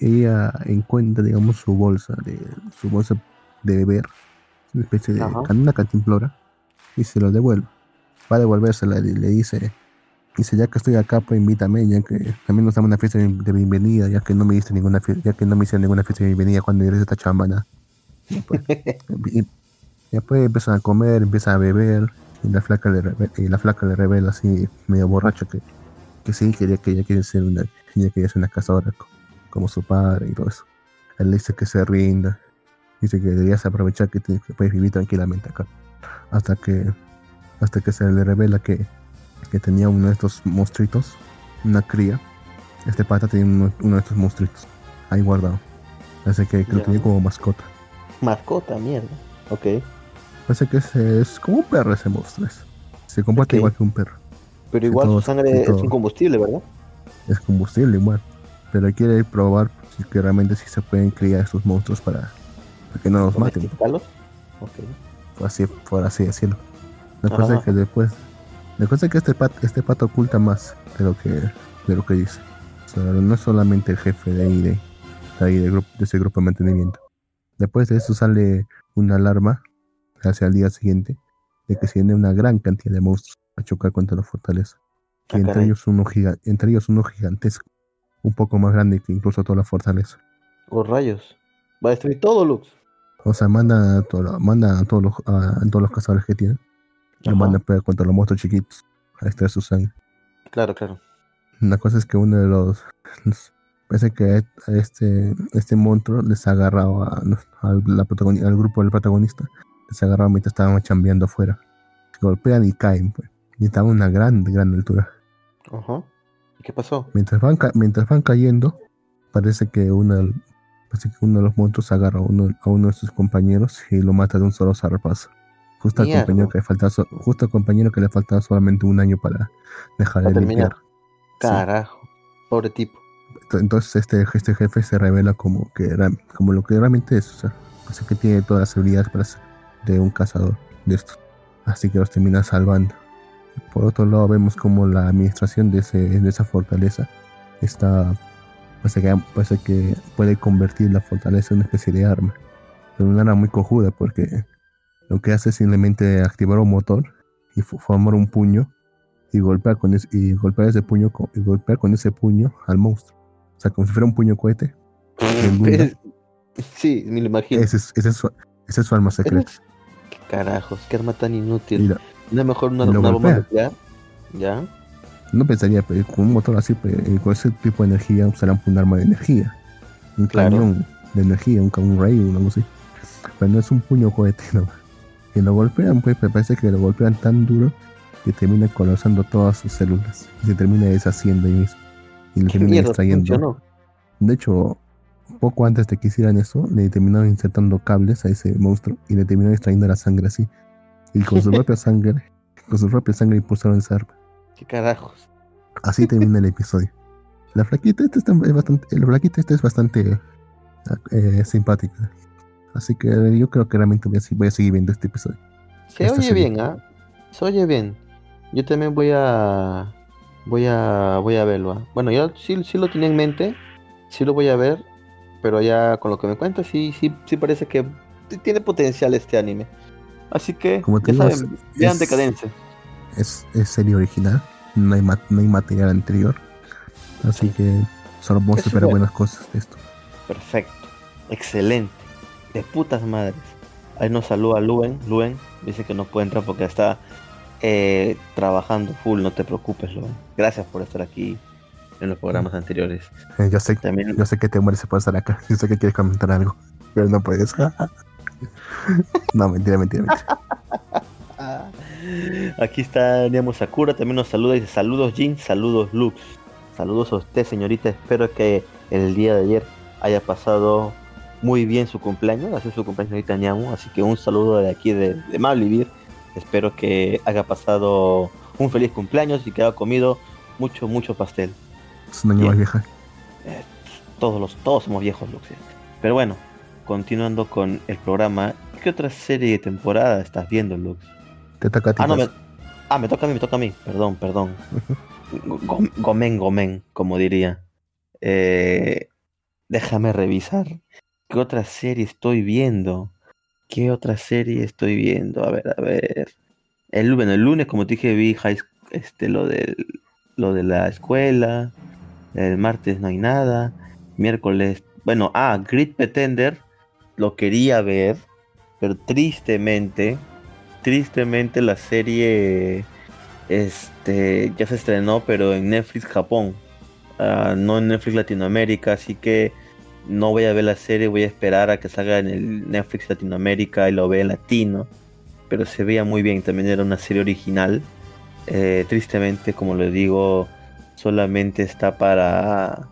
ella encuentra, digamos, su bolsa de, su bolsa de beber, una especie de Ajá. una cantimplora, y se lo devuelve. Va a devolvérsela y le dice, dice, ya que estoy acá, pues invítame, ya que también nos damos una fiesta de bienvenida, ya que no me diste ninguna fiesta, ya que no me hicieron ninguna fiesta de bienvenida cuando eres esta chamba, nada. Y pues, y- y después empiezan a comer, empiezan a beber, y la flaca le, y la flaca le revela así, medio borracha, que, que sí, quería que ella quería ser una, ella quería ser una cazadora co- como su padre y todo eso. Él le dice que se rinda, dice que deberías aprovechar que, te- que puedes vivir tranquilamente acá. Hasta que, hasta que se le revela que, que tenía uno de estos monstruitos, una cría. Este pata tenía uno, uno de estos monstruitos ahí guardado. Parece que, que lo tenía como mascota. Mascota, mierda. Ok. Parece que es, es como un perro ese monstruo. es. Se comporta Ok. igual que un perro. Pero igual todo- su sangre es un combustible, ¿verdad? Es combustible igual. Pero quiere probar si que realmente sí se pueden criar estos monstruos para, para que no nos maten. ¿Domesticarlos? Ok. Por así, por así decirlo. La cosa es que después. Cosa es que este pato, este pato oculta más de lo que, de lo que dice. O sea, no es solamente el jefe de ahí de, de ahí de, ese grupo de mantenimiento. Después de eso sale una alarma hacia el día siguiente de que se viene una gran cantidad de monstruos a chocar contra la fortaleza. Y Ah, entre caray. ellos uno giga- entre ellos uno gigantesco, un poco más grande que incluso toda la fortaleza. Oh, rayos. Va a destruir todo, Lux. O sea, manda a, todo- manda a todos los, a, a todos los cazadores que tiene. Lo Ajá. manda a pelear contra los monstruos chiquitos. A extraer su sangre. Claro, claro. La cosa es que uno de los. parece que este, este monstruo les ha agarrado a, al, la protagoni- al grupo del protagonista. Les ha agarrado mientras estaban chambeando afuera. Se golpean y caen, pues. Y estaban a una gran, gran altura. Ajá. ¿Y qué pasó? Mientras van, mientras van cayendo, parece que parece que uno de los monstruos agarra a uno, a uno de sus compañeros y lo mata de un solo zarpazo. Justo al compañero que le faltaba, so- justo al compañero que le faltaba solamente un año para dejar de limpiar. Carajo. Pobre tipo. Ent- Entonces este, este jefe se revela como que era, como lo que realmente es, o sea, así que tiene todas las habilidades para ser de un cazador de estos. Así que los termina salvando. Por otro lado vemos como la administración de, ese, de esa fortaleza está parece que, parece que puede convertir la fortaleza en una especie de arma. Pero una arma muy cojuda porque lo que hace es simplemente activar un motor y formar un puño y golpear con ese, y golpear ese puño con, y golpear con ese puño al monstruo. O sea, como si fuera un puño cohete. Sí, me lo imagino. Ese es, ese es su, ese es su arma secreta. ¿Qué carajos? ¿Qué arma tan inútil? la- ¿No es mejor una, una bomba nuclear? ¿Ya? no pensaría, pero con un motor así, con ese tipo de energía, usarán un arma de energía. Un Claro. cañón de energía, un, un ray o algo así. Pero no es un puño cohete, no. Que lo golpean, pues, me parece que lo golpean tan duro que termina colapsando todas sus células. Y se termina deshaciendo ahí mismo. Y ¿Qué termina extrayendo. funcionó? De hecho, poco antes de que hicieran eso, le terminaron insertando cables a ese monstruo y le terminaron extrayendo la sangre así. Y con su propia sangre, con su propia sangre impulsaron esa arma. ¿Qué carajos? Así termina el episodio. La flaquita esta es bastante, la flaquita esta es bastante eh, simpática. Así que yo creo que realmente voy a, voy a seguir viendo este episodio. Se Esta oye serie. bien, ¿ah? Se oye bien. Yo también voy a. Voy a. Voy a verlo. ¿ah? Bueno, yo sí, sí lo tenía en mente. Sí lo voy a ver. Pero ya con lo que me cuentas, sí, sí, sí parece que tiene potencial este anime. Así que, Como te ya digo, saben, es- vean Decadencia. Es, es serie original, no hay, ma- no hay material anterior. Así Sí. que solo vamos a esperar buenas cosas de esto. Perfecto. Excelente. De putas madres. Ahí nos saluda Luen. Luen dice que no puede entrar porque está eh, trabajando full. No te preocupes, Luen. Gracias por estar aquí en los programas anteriores. Eh, yo, sé, También yo sé que te mueres por estar acá. Yo sé que quieres comentar algo, pero no puedes. no, mentira, mentira, mentira. Aquí está Nemo Sakura, también nos saluda y dice saludos Jin, saludos Lux, saludos a usted señorita, espero que el día de ayer haya pasado muy bien su cumpleaños, ha sido su cumpleaños ahorita Ñamu, así que un saludo de aquí de, de Malvivir, espero que haya pasado un feliz cumpleaños y que haya comido mucho, mucho pastel. Es una más vieja. Todos los, todos somos viejos Lux. ¿eh? Pero bueno, continuando con el programa, ¿qué otra serie de temporada estás viendo Lux? Te toca a ti. Ah, no, me, pues. ah, me toca a mí, me toca a mí. Perdón, perdón. Go- Gomen, gomen, como diría. Eh, déjame revisar. ¿Qué otra serie estoy viendo? ¿Qué otra serie estoy viendo? A ver, a ver. El, bueno, el lunes, como te dije, vi high, este, lo, del, lo de la escuela. El martes no hay nada. Miércoles, bueno, ah, Grid Pretender. Lo quería ver, pero tristemente tristemente la serie este ya se estrenó pero en Netflix Japón Ah, no en Netflix Latinoamérica así que no voy a ver la serie voy a esperar a que salga en el Netflix Latinoamérica y lo vea en latino pero se veía muy bien también era una serie original Eh, tristemente como le digo solamente está para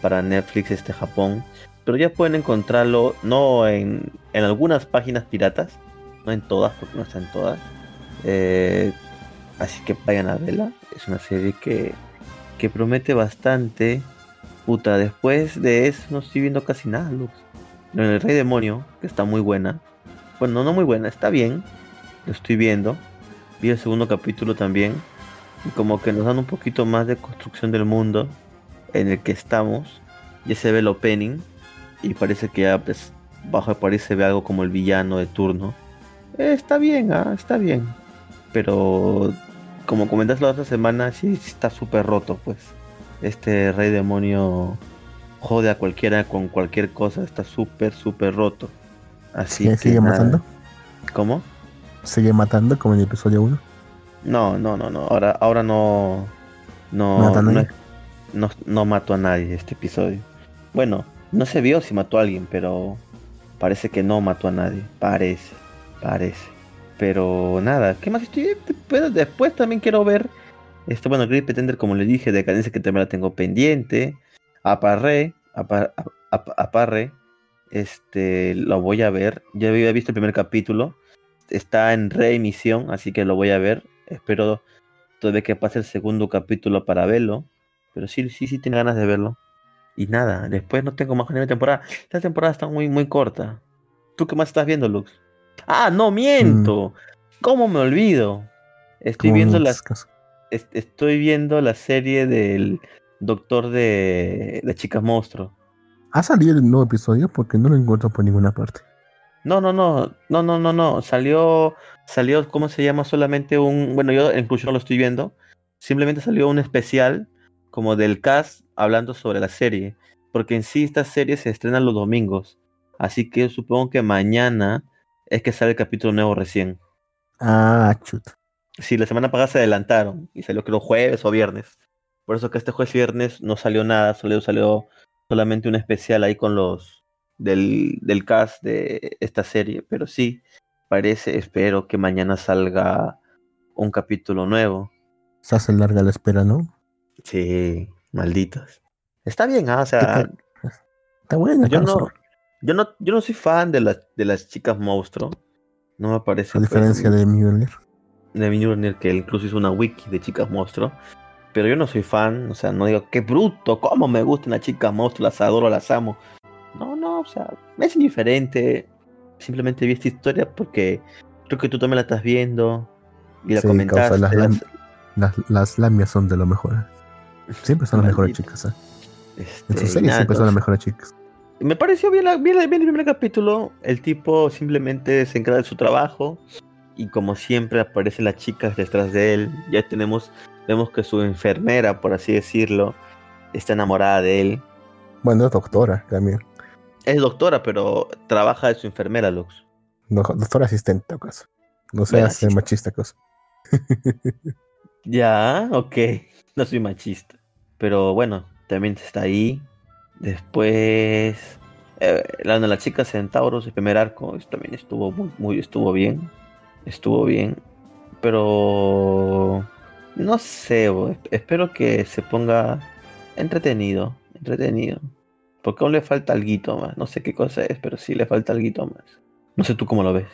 para Netflix este Japón pero ya pueden encontrarlo no en, en algunas páginas piratas, no en todas, porque no están todas. Eh, así que vayan a verla. Es una serie que, que promete bastante. Puta, después de eso no estoy viendo casi nada, Lux. En El Rey Demonio, que está muy buena. Bueno, no muy buena, está bien. Lo estoy viendo. Vi el segundo capítulo también. Y como que nos dan un poquito más de construcción del mundo en el que estamos. Ya se ve el opening. Y parece que ya pues, bajo de París se ve algo como el villano de turno. Eh, está bien, ah, está bien. Pero como comentaste la otra semana, sí está súper roto, pues. Este rey demonio jode a cualquiera con cualquier cosa, está súper, súper roto. Así ¿Sí- que ¿Sigue nada. matando? ¿Cómo? ¿Sigue matando como en el episodio 1? No, no, no, no. Ahora, ahora no. No, ¿No mata a no, nadie? no, no mató a nadie este episodio. Bueno, no se vio si mató a alguien, pero parece que no mató a nadie. Parece, parece. Pero nada, ¿qué más estoy? Después también quiero ver. Este, bueno, Grip Pretender, como le dije, Decadencia que también la tengo pendiente. Aparré, apa- ap- ap- Aparré. Este, lo voy a ver. Ya había visto el primer capítulo. Está en reemisión, así que lo voy a ver. Espero todavía que pase el segundo capítulo para verlo. Pero sí, sí, sí tengo ganas de verlo. Y nada, después no tengo más de temporada. Esta temporada está muy, muy corta. ¿Tú qué más estás viendo, Lux? Ah, no, miento. ¿Cómo me olvido? Estoy viendo en la, este caso. Est- estoy viendo la serie del doctor de, de Chicas Monstruo. ¿Ha salido el nuevo episodio? Porque no lo encuentro por ninguna parte. No, no, no, no, no, no, no. Salió, salió, ¿cómo se llama? Solamente un, bueno, yo incluso no lo estoy viendo. Simplemente salió un especial como del cast hablando sobre la serie. Porque en sí esta serie se estrena los domingos. Así que supongo que mañana es que sale el capítulo nuevo recién. Ah, chut. Sí, la semana pasada se adelantaron y salió creo jueves o viernes. Por eso que este jueves y viernes no salió nada, solo salió solamente un especial ahí con los del, del cast de esta serie. Pero sí, parece, espero que mañana salga un capítulo nuevo. Se hace larga la espera, ¿no? Sí, malditos. Está bien, ah, o ¿Qué sea? Está bueno. yo no, yo no, yo no soy fan de las de las chicas monstruo. No me parece A pues, diferencia de Mjolnir. De Mjolnir, que incluso hizo una wiki de chicas monstruo. Pero yo no soy fan, o sea, no digo, qué bruto, cómo me gustan las chicas monstruo, las adoro, las amo. No, no, o sea, es indiferente. Simplemente vi esta historia porque creo que tú también la estás viendo y la Sí, comentaste. causa, las, las- las, las lamias son de lo mejor. Siempre son las mejores chicas. ¿eh? este, En sus series nada, siempre son las mejores chicas. Me pareció bien, la- bien, bien el primer capítulo. El tipo simplemente se encarga de su trabajo. Y como siempre aparecen las chicas detrás de él. Ya tenemos, vemos que su enfermera, por así decirlo, está enamorada de él. Bueno, es doctora también. Es doctora, pero trabaja de su enfermera, Lux. No, doctora asistente, acaso. No sea Bueno, ser asist- machista, cosa. Ya, ok. No soy machista. Pero bueno, también está ahí. Después. eh, la de las chicas centauros, el primer arco, también estuvo muy, muy, estuvo bien. Estuvo bien. Pero. No sé, bo, espero que se ponga entretenido. Entretenido. Porque aún le falta algo más. No sé qué cosa es, pero sí le falta algo más. No sé tú cómo lo ves.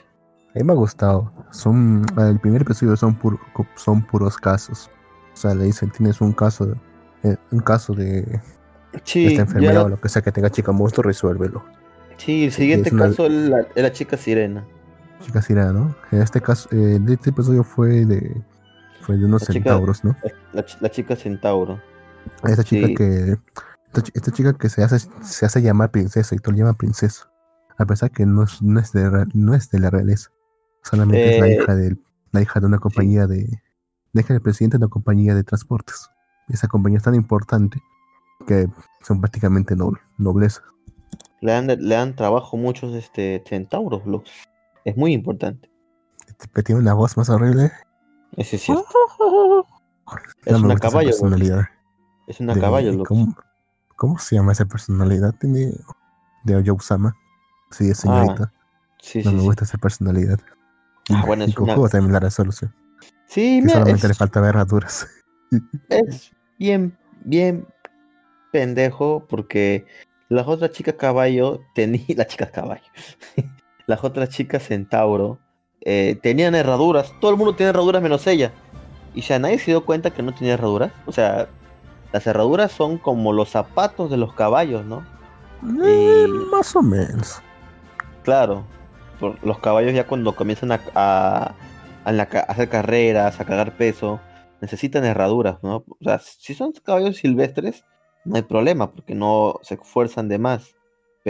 A mí me ha gustado. Son, el primer episodio son, puro- son puros casos. O sea, le dicen, tienes un caso de, eh, un caso de Sí, esta enfermera ya- o lo que sea que tenga chica monstruo, resuélvelo. sí, el siguiente una- caso es la, es la chica sirena. Chica Sirena, ¿no? En este caso, eh, este episodio fue de fue de unos La chica- centauros, ¿no? La, la chica centauro. Esta chica Sí. que esta, chi- esta chica que se hace se hace llamar princesa y todo le llama princesa, a pesar que no es, no es de no es de la realeza, solamente es la Eh, hija de la hija de una compañía de la hija del presidente de una compañía de transportes. Esa compañía es tan importante que son prácticamente noble, nobleza. Le dan, le dan trabajo muchos este, centauros, Lux. Es muy importante. Tiene una voz más horrible. Ese es. No una caballo, personalidad. Es una de- caballo, Lux. ¿cómo, cómo se llama esa personalidad? Tiene de Oyosama. Sí, es señorita. Sí, no sí, me sí. gusta esa personalidad. Ah, bueno, y es una- Goku también la resolución. Sí, Que mira, solamente le falta ver herraduras. es bien, bien pendejo porque las otras chicas caballo tenían, las chicas caballo, las otras chicas centauro eh, tenían herraduras, todo el mundo tiene herraduras menos ella. Y ya nadie se dio cuenta que no tenía herraduras. O sea, las herraduras son como los zapatos de los caballos, ¿no? Eh, más o menos. Claro, por los caballos ya cuando comienzan a, a, a la ca- a hacer carreras, a cagar peso, necesitan herraduras, ¿no? O sea, si son caballos silvestres, no hay problema, porque no se esfuerzan de más.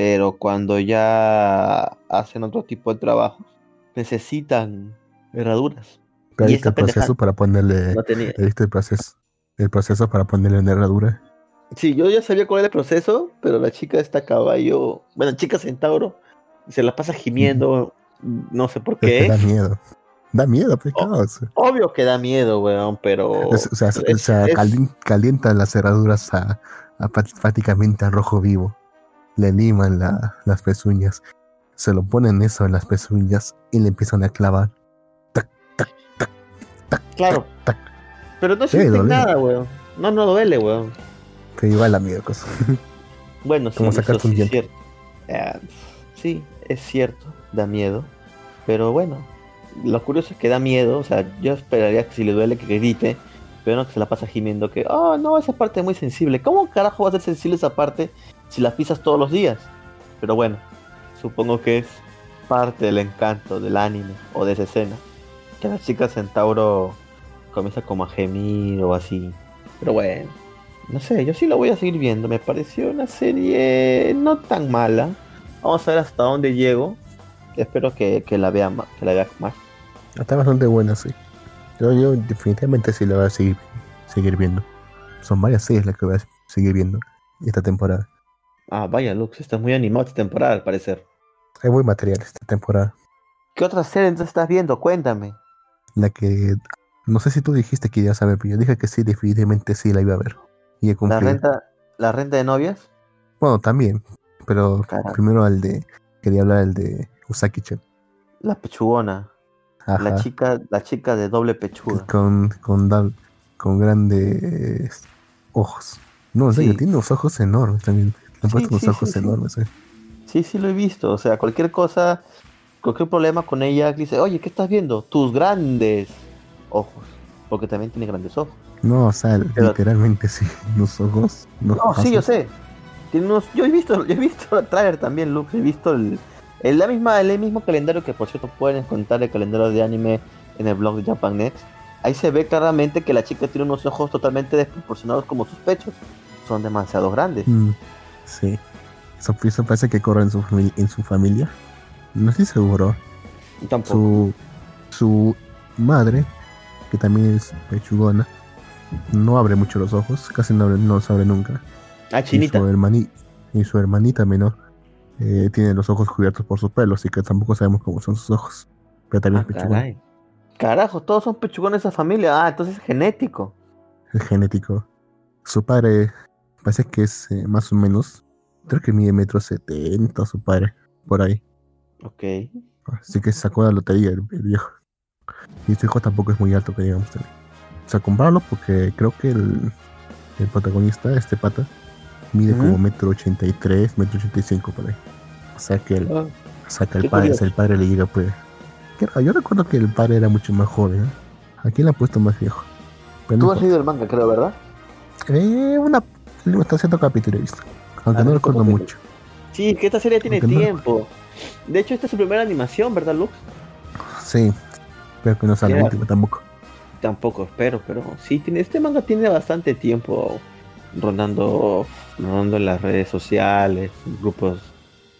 Pero cuando ya hacen otro tipo de trabajos, necesitan herraduras. Pero Y ahí está esta el proceso para ponerle. No tenía. ¿Viste el proceso? El proceso para ponerle una herradura. Sí, yo ya sabía cuál era el proceso, pero la chica está a caballo, bueno, chica centauro, se la pasa gimiendo, no sé por Es que qué. da miedo. Da miedo, pues. Obvio que da miedo, weón, pero... Es- o sea, o es- sea, es- calien- calientan las cerraduras a, a prá- prácticamente a rojo vivo. Le liman la- las pezuñas. Se lo ponen eso en las pezuñas y le empiezan a clavar. Claro, tac. pero no Sí, siente duele. nada, weón. No, no duele, weón. Que igual da miedo, cosa. Bueno, sí, Como eso sacarte un sí es cierto. Ah, sí, es cierto, da miedo. Pero bueno, lo curioso es que da miedo. O sea, yo esperaría que si le duele que grite, pero no que se la pasa gimiendo que, oh, no, esa parte es muy sensible. ¿Cómo carajo va a ser sensible esa parte si la pisas todos los días? Pero bueno, supongo que es parte del encanto del anime o de esa escena. Que la chica centauro comienza como a gemir o así. Pero bueno, no sé, yo sí la voy a seguir viendo. Me pareció una serie no tan mala. Vamos a ver hasta dónde llego. Espero que, que la vea más, que la vea más. Está bastante buena, sí. Yo, yo definitivamente sí la voy a seguir, seguir viendo. Son varias series las que voy a seguir viendo esta temporada. Ah, vaya, Lux, estás muy animado esta temporada al parecer. Hay buen material esta temporada. ¿Qué otra serie entonces estás viendo? Cuéntame. La que. No sé si tú dijiste que ibas a ver, pero yo dije que sí, definitivamente sí la iba a ver. Y he ¿La renta, la renta de novias? Bueno, también. Pero primero al de. Quería hablar del de Usaki-chan. La pechugona. Ajá. La chica, la chica de doble pechuga. Con, con, dal- con grandes ojos. No, en serio, Sí. tiene unos ojos enormes también. Han Sí, puesto unos sí, ojos sí, enormes. eh. Sí, sí lo he visto. O sea, cualquier cosa, cualquier problema con ella, dice, oye, ¿qué estás viendo? Tus grandes ojos. Porque también tiene grandes ojos. No, o sea, Pero- literalmente sí. Unos ojos. No, sí, yo sé. Tiene unos, yo he visto, yo he visto el trailer también, Luke. He visto el, el, la misma, el mismo calendario que por cierto pueden encontrar el calendario de anime en el blog de Japan Next. Ahí se ve claramente que la chica tiene unos ojos totalmente desproporcionados como sus pechos. Son demasiado grandes. Mm, sí. Eso, eso parece que corre en su, en su familia. No estoy seguro. Tampoco. Su, su madre, que también es pechugona, no abre mucho los ojos. Casi no, abre- no los abre nunca. Ah, Y chinita. su, hermani- y su hermanita menor eh, tiene los ojos cubiertos por su pelo, así que tampoco sabemos cómo son sus ojos. Pero también Ah, es pechugona. caray. Carajo, todos son pechugones de esa familia. Ah, entonces es genético. Es genético. Su padre parece que es eh, más o menos, creo que mide metro setenta su padre, por ahí. Ok. Así que sacó la lotería el, el viejo. Y su hijo tampoco es muy alto, que digamos también. O sea, compararlo porque creo que el, el protagonista, este pata, mide como metro ochenta y tres, metro ochenta y cinco por ahí. O sea que el, Ah, que el padre, el padre le llega pues. Yo recuerdo que el padre era mucho más joven. ¿eh? Aquí le han puesto más viejo. Pero no Tú has leído el manga, creo, ¿verdad? Eh, una, hasta cierto capítulo he visto. Aunque Ah, no cierto recuerdo mucho. Sí, que esta serie tiene Aunque no- tiempo. De hecho, esta es su primera animación, ¿verdad, Lux? Sí. Pero que no sea la última tampoco. Tampoco espero, pero sí tiene. Este manga tiene bastante tiempo rondando, rondando en las redes sociales, grupos.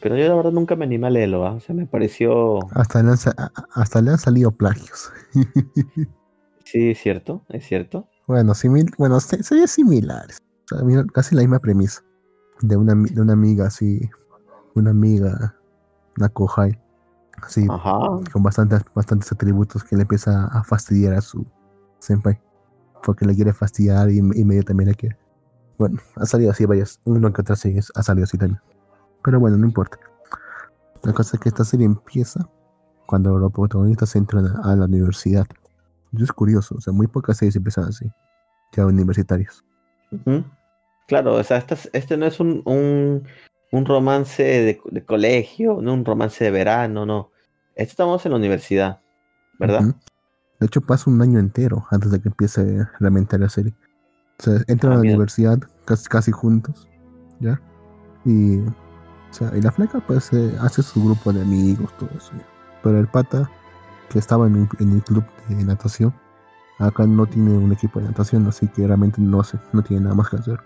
Pero yo la verdad nunca me animé a leerlo, ¿ah? O sea, me pareció. Hasta le han, sa- a- hasta le han salido plagios. Sí, es cierto, es cierto. Bueno, simil, bueno, se- serían similares. Casi la misma premisa. De una, de una amiga así. Una amiga. Una kohai. Así, Ajá. con bastantes, bastantes atributos que le empieza a fastidiar a su senpai. Porque le quiere fastidiar y, y medio también le quiere. Bueno, ha salido así varias. Uno que otra serie ha salido así también. Pero bueno, no importa. La cosa es que esta serie empieza cuando los protagonistas entran a, la universidad. Eso es curioso, o sea, muy pocas series empiezan así. Ya universitarios. Ujú. Claro, o sea, este no es un, un, un romance de, de colegio, no un romance de verano, no. Esto estamos en la universidad, ¿verdad? De hecho, pasa un año entero antes de que empiece realmente la serie. O sea, entran Ah, a la universidad casi, casi juntos, ¿ya? Y, o sea, y la flaca pues eh, hace su grupo de amigos, todo eso. ¿ya? Pero el pata que estaba en, un- en el club de natación, acá no tiene un equipo de natación, así que realmente no sé, no tiene nada más que hacer.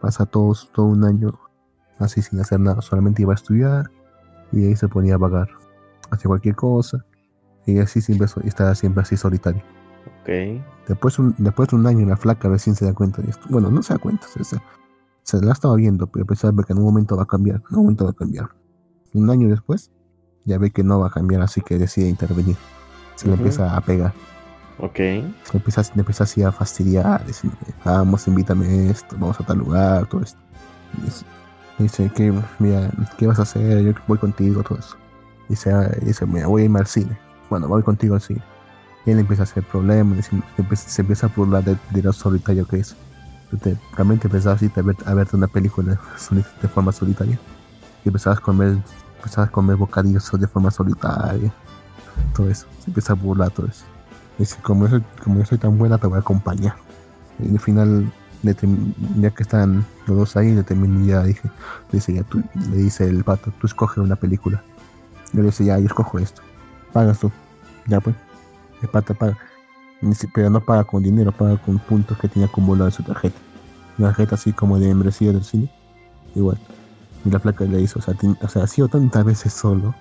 Pasa todos, todo un año así sin hacer nada, solamente iba a estudiar y ahí se ponía a vagar, hacía cualquier cosa y así siempre so- estaba siempre así solitario. Ok. Después, un, después de un año la flaca recién se da cuenta de esto. Bueno, no se da cuenta, se, se, se la estaba viendo, pero pensaba que en un momento va a cambiar, en un momento va a cambiar. Un año después ya ve que no va a cambiar, así que decide intervenir. Se le Ujú. empieza a pegar, Ok. empieza, empieza así a fastidiar, diciendo, vamos, invítame esto, vamos a tal lugar, todo esto. Dice, que, mira, ¿qué vas a hacer? Yo voy contigo, todo eso. Dice, ah, dice, mira, voy a irme al cine. Bueno, voy contigo al cine. Y él empieza a hacer problemas, se empieza, se empieza a burlar de, de lo solitario que es. Te- realmente empezabas a, ver, a verte una película de forma solitaria. Y empezabas a comer, empezabas a comer bocadillos de forma solitaria. Todo eso. Se empieza a burlar todo eso. Dice, como yo soy, como yo soy tan buena, te voy a acompañar. Y al final, ya que están los dos ahí, le terminé ya dije, dice, ya tú, le dice el pato, tú escoge una película. Yo le dice, ya, yo escojo esto. Pagas tú. Ya pues. El pata paga. Pero no paga con dinero, paga con puntos que tiene acumulado en su tarjeta. Una tarjeta así como de membresía del cine. Igual. Y la flaca le ti- o sea, ha sido tantas veces solo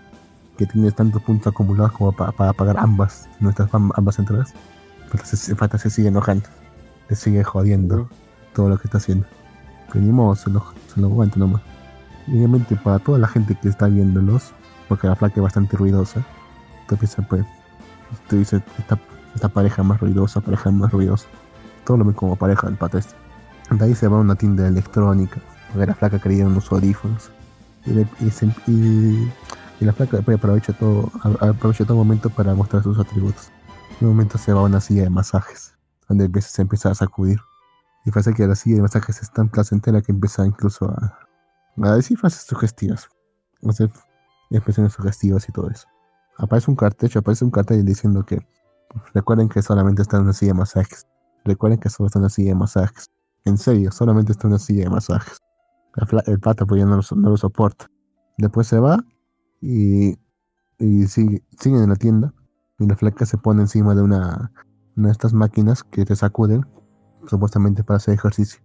que tienes tantos puntos acumulados como pa- para pagar ambas, nuestras am- ambas entradas. Fata se, Fata se sigue enojando. Le sigue jodiendo todo lo que está haciendo. Pero ni modo, se lo, se lo aguanta nomás. Y obviamente para toda la gente que está viéndolos, porque la flaca es bastante ruidosa, tú piensas, pues, tú dices, esta, esta pareja más ruidosa, pareja más ruidosa. Todo lo ven como pareja el pata este. De ahí se va a una tienda de electrónica, porque la flaca quería unos audífonos. Y, le- y se- y- y la flaca aprovecha todo, aprovecha todo momento para mostrar sus atributos. En un momento se va a una silla de masajes, donde empieza, se empieza a sacudir. Y parece que la silla de masajes es tan placentera que empieza incluso a, a decir frases sugestivas. A hacer expresiones sugestivas y todo eso. Aparece un cartel, aparece un cartel diciendo que recuerden que solamente está en una silla de masajes. Recuerden que solo está en una silla de masajes. En serio, solamente está en una silla de masajes. Fla- el pata pues ya no lo, no lo soporta. Después se va y, y sigue, siguen en la tienda. Y la flaca se pone encima de una, de estas máquinas que te sacuden, supuestamente para hacer ejercicio.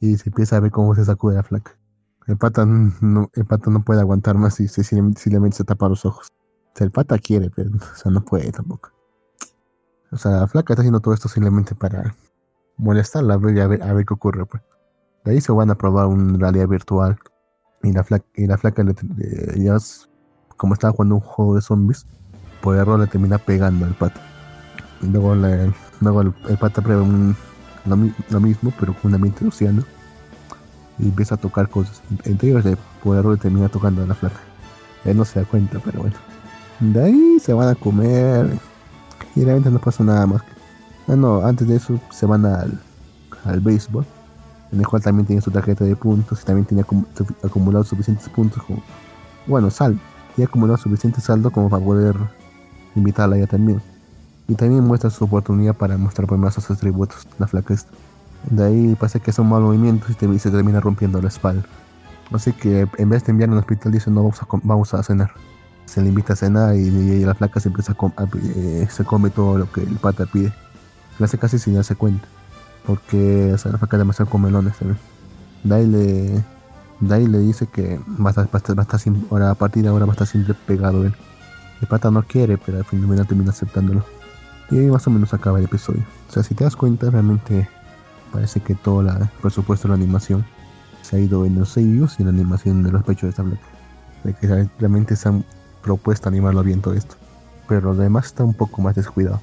Y se empieza a ver cómo se sacude la flaca. El pata no, el pata no puede aguantar más y se, simplemente se tapa los ojos. O sea, el pata quiere, pero o sea, no puede tampoco. O sea, la flaca está haciendo todo esto simplemente para molestarla a ver, a ver, qué ocurre. Pues. De ahí se van a probar una realidad virtual. Y la flaca, y la flaca le- es- como estaba jugando un juego de zombies, por error le termina pegando al pata. Luego, luego el, el pata prueba lo, mi- lo mismo, pero con un ambiente de océano. Y empieza a tocar cosas. Entre ellos, por error le termina tocando a la flaca. Él no se da cuenta, pero bueno. De ahí se van a comer. Y realmente no pasa nada más. Bueno, antes de eso se van al, al béisbol. En el cual también tiene su tarjeta de puntos. Y también tiene acum- acumulado suficientes puntos. Como, bueno, sal. Y ha acumulado suficiente saldo como para poder invitarla a ella también. Y también muestra su oportunidad para mostrar más sus atributos. La flaca esta. De ahí pasa que son malos movimientos y, te- y se termina rompiendo la espalda. Así que en vez de enviarla al hospital dice no vamos a, cenar. Se le invita a cenar y, y la flaca se eh, se come todo lo que el pata pide. Lo hace casi sin darse cuenta. Porque o sea, la flaca es demasiado comelones también. De ahí le, ahí le dice que va a estar, va a va a estar ahora, a partir de ahora va a estar siempre pegado a él. El pata no quiere, pero al final termina aceptándolo. Y ahí más o menos acaba el episodio. O sea, si te das cuenta, realmente parece que todo la- el presupuesto la animación se ha ido en los sellos y la animación de los pechos de esta flaca. De que re- realmente se han propuesto animarlo bien todo esto. Pero lo demás está un poco más descuidado.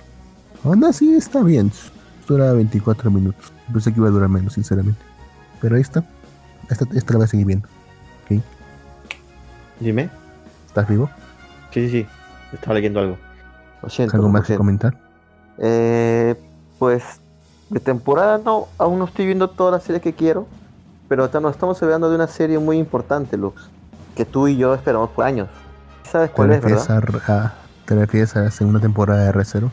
Aún así está bien. Dura 24 minutos. Pensé que iba a durar menos, sinceramente. Pero ahí está. Esta, esta la voy a seguir viendo. Dime. ¿Estás vivo? Sí, sí, sí. Estaba leyendo algo. Lo siento. ¿Algo más que comentar? Eh, pues de temporada no, aún no estoy viendo todas las series que quiero, pero estamos, estamos hablando de una serie muy importante, Lux. que tú y yo esperamos por años. ¿Sabes ¿Te cuál es, verdad? a, a- ¿Te refieres a la segunda temporada de R0?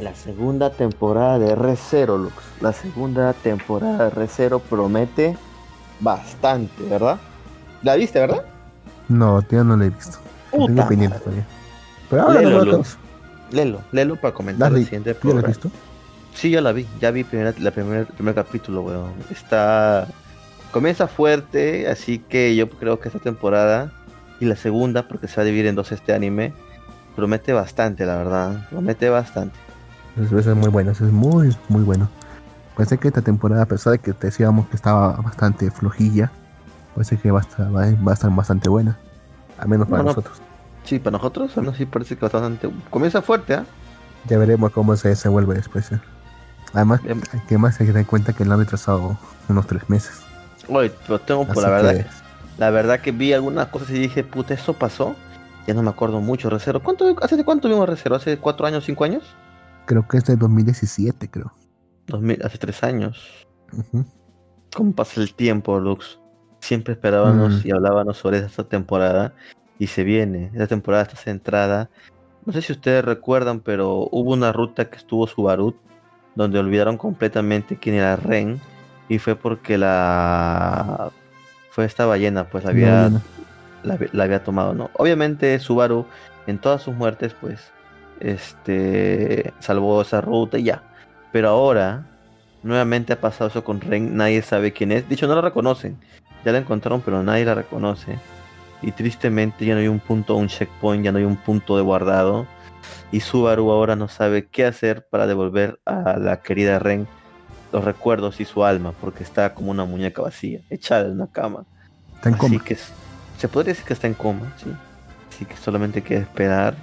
La segunda temporada de R0, Lux. La segunda temporada de R0 promete bastante, ¿verdad? ¿La viste, verdad? No, todavía no la he visto. Puta tengo madre. todavía. Pero ahora Léelo, no lo Luz. acabas. Léelo, léelo para comentar ¿La el siguiente ¿Ya la has visto? Sí, ya la vi, ya vi primera, la primer, el primer capítulo, weón. Está. Comienza fuerte, así que yo creo que esta temporada y la segunda, porque se va a dividir en dos este anime, promete bastante, la verdad. Promete bastante. Eso es muy bueno, eso es muy, muy bueno. Parece que esta temporada, a pesar de que te decíamos que estaba bastante flojilla, parece que va a estar, va a- va a estar bastante buena. Al menos para No, no. nosotros. Sí, para nosotros, no sí parece que bastante. Comienza fuerte, ¿ah? Ya veremos cómo se desenvuelve después. ¿eh? Además, Em. hay que más hay que en cuenta que lo han retrasado unos tres meses. Oye, pero tengo por la verdad. que- La verdad que vi algunas cosas y dije, puta, eso pasó. Ya no me acuerdo mucho, Recero. ¿Cuánto, ¿Hace cuánto vimos Recero? ¿Hace cuatro años, cinco años? Creo que es de 2017, creo. 2000, hace tres años. Ujú. ¿Cómo pasa el tiempo, Lux? Siempre esperábamos Mm. y hablábamos sobre esta temporada y se viene. Esta temporada está centrada. No sé si ustedes recuerdan, pero hubo una ruta que estuvo Subaru donde olvidaron completamente quién era Ren y fue porque la fue esta ballena, pues la No, había no. la, había- la había tomado, ¿no? Obviamente Subaru en todas sus muertes, pues, este, salvó esa ruta y ya. Pero ahora, nuevamente ha pasado eso con Ren, nadie sabe quién es. De hecho, no la reconocen. Ya la encontraron, pero nadie la reconoce. Y tristemente ya no hay un punto, un checkpoint, ya no hay un punto de guardado. Y Subaru ahora no sabe qué hacer para devolver a la querida Ren los recuerdos y su alma, porque está como una muñeca vacía, echada en una cama. Está en Así coma. que se podría decir que está en coma, sí. Así que solamente queda esperar,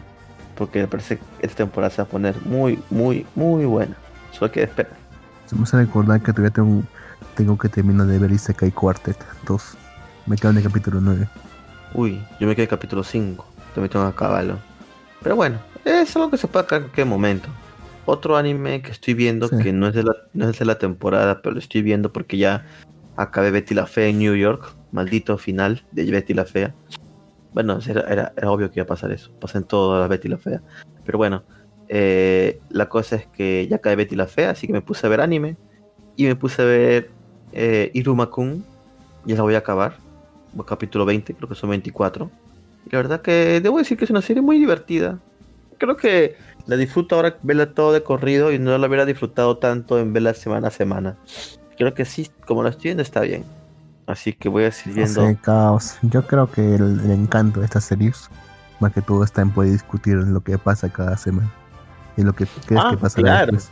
porque me parece que esta temporada se va a poner muy, muy, muy buena. Solo que esperar. Vamos a recordar que todavía tengo, tengo que terminar de ver Isekai Quartet 2. Me quedo en el capítulo 9. Uy, yo me quedé en capítulo 5, también tengo que acabarlo. Pero bueno, es algo que se puede acabar en cualquier momento. Otro anime que estoy viendo, Sí. que no es, de la, no es de la temporada, pero lo estoy viendo porque ya acabé Betty la Fea en New York. Maldito final de Betty la Fea. Bueno, era, era, era obvio que iba a pasar eso. Pasa en todas las Betty la Fea. Pero bueno, eh, la cosa es que ya acabé Betty la Fea, así que me puse a ver anime. Y me puse a ver eh, Iruma-kun. Ya la voy a acabar. Capítulo 20, creo que son 24. Y la verdad que debo decir que es una serie muy divertida. Creo que la disfruto ahora verla todo de corrido y no la hubiera disfrutado tanto en verla semana a semana. Creo que sí, como la estoy viendo está bien. Así que voy a seguir viendo. caos. Yo creo que el, el encanto de estas series, más que todo, está en poder discutir lo que pasa cada semana. Y lo que crees Ah, que pasará claro. después.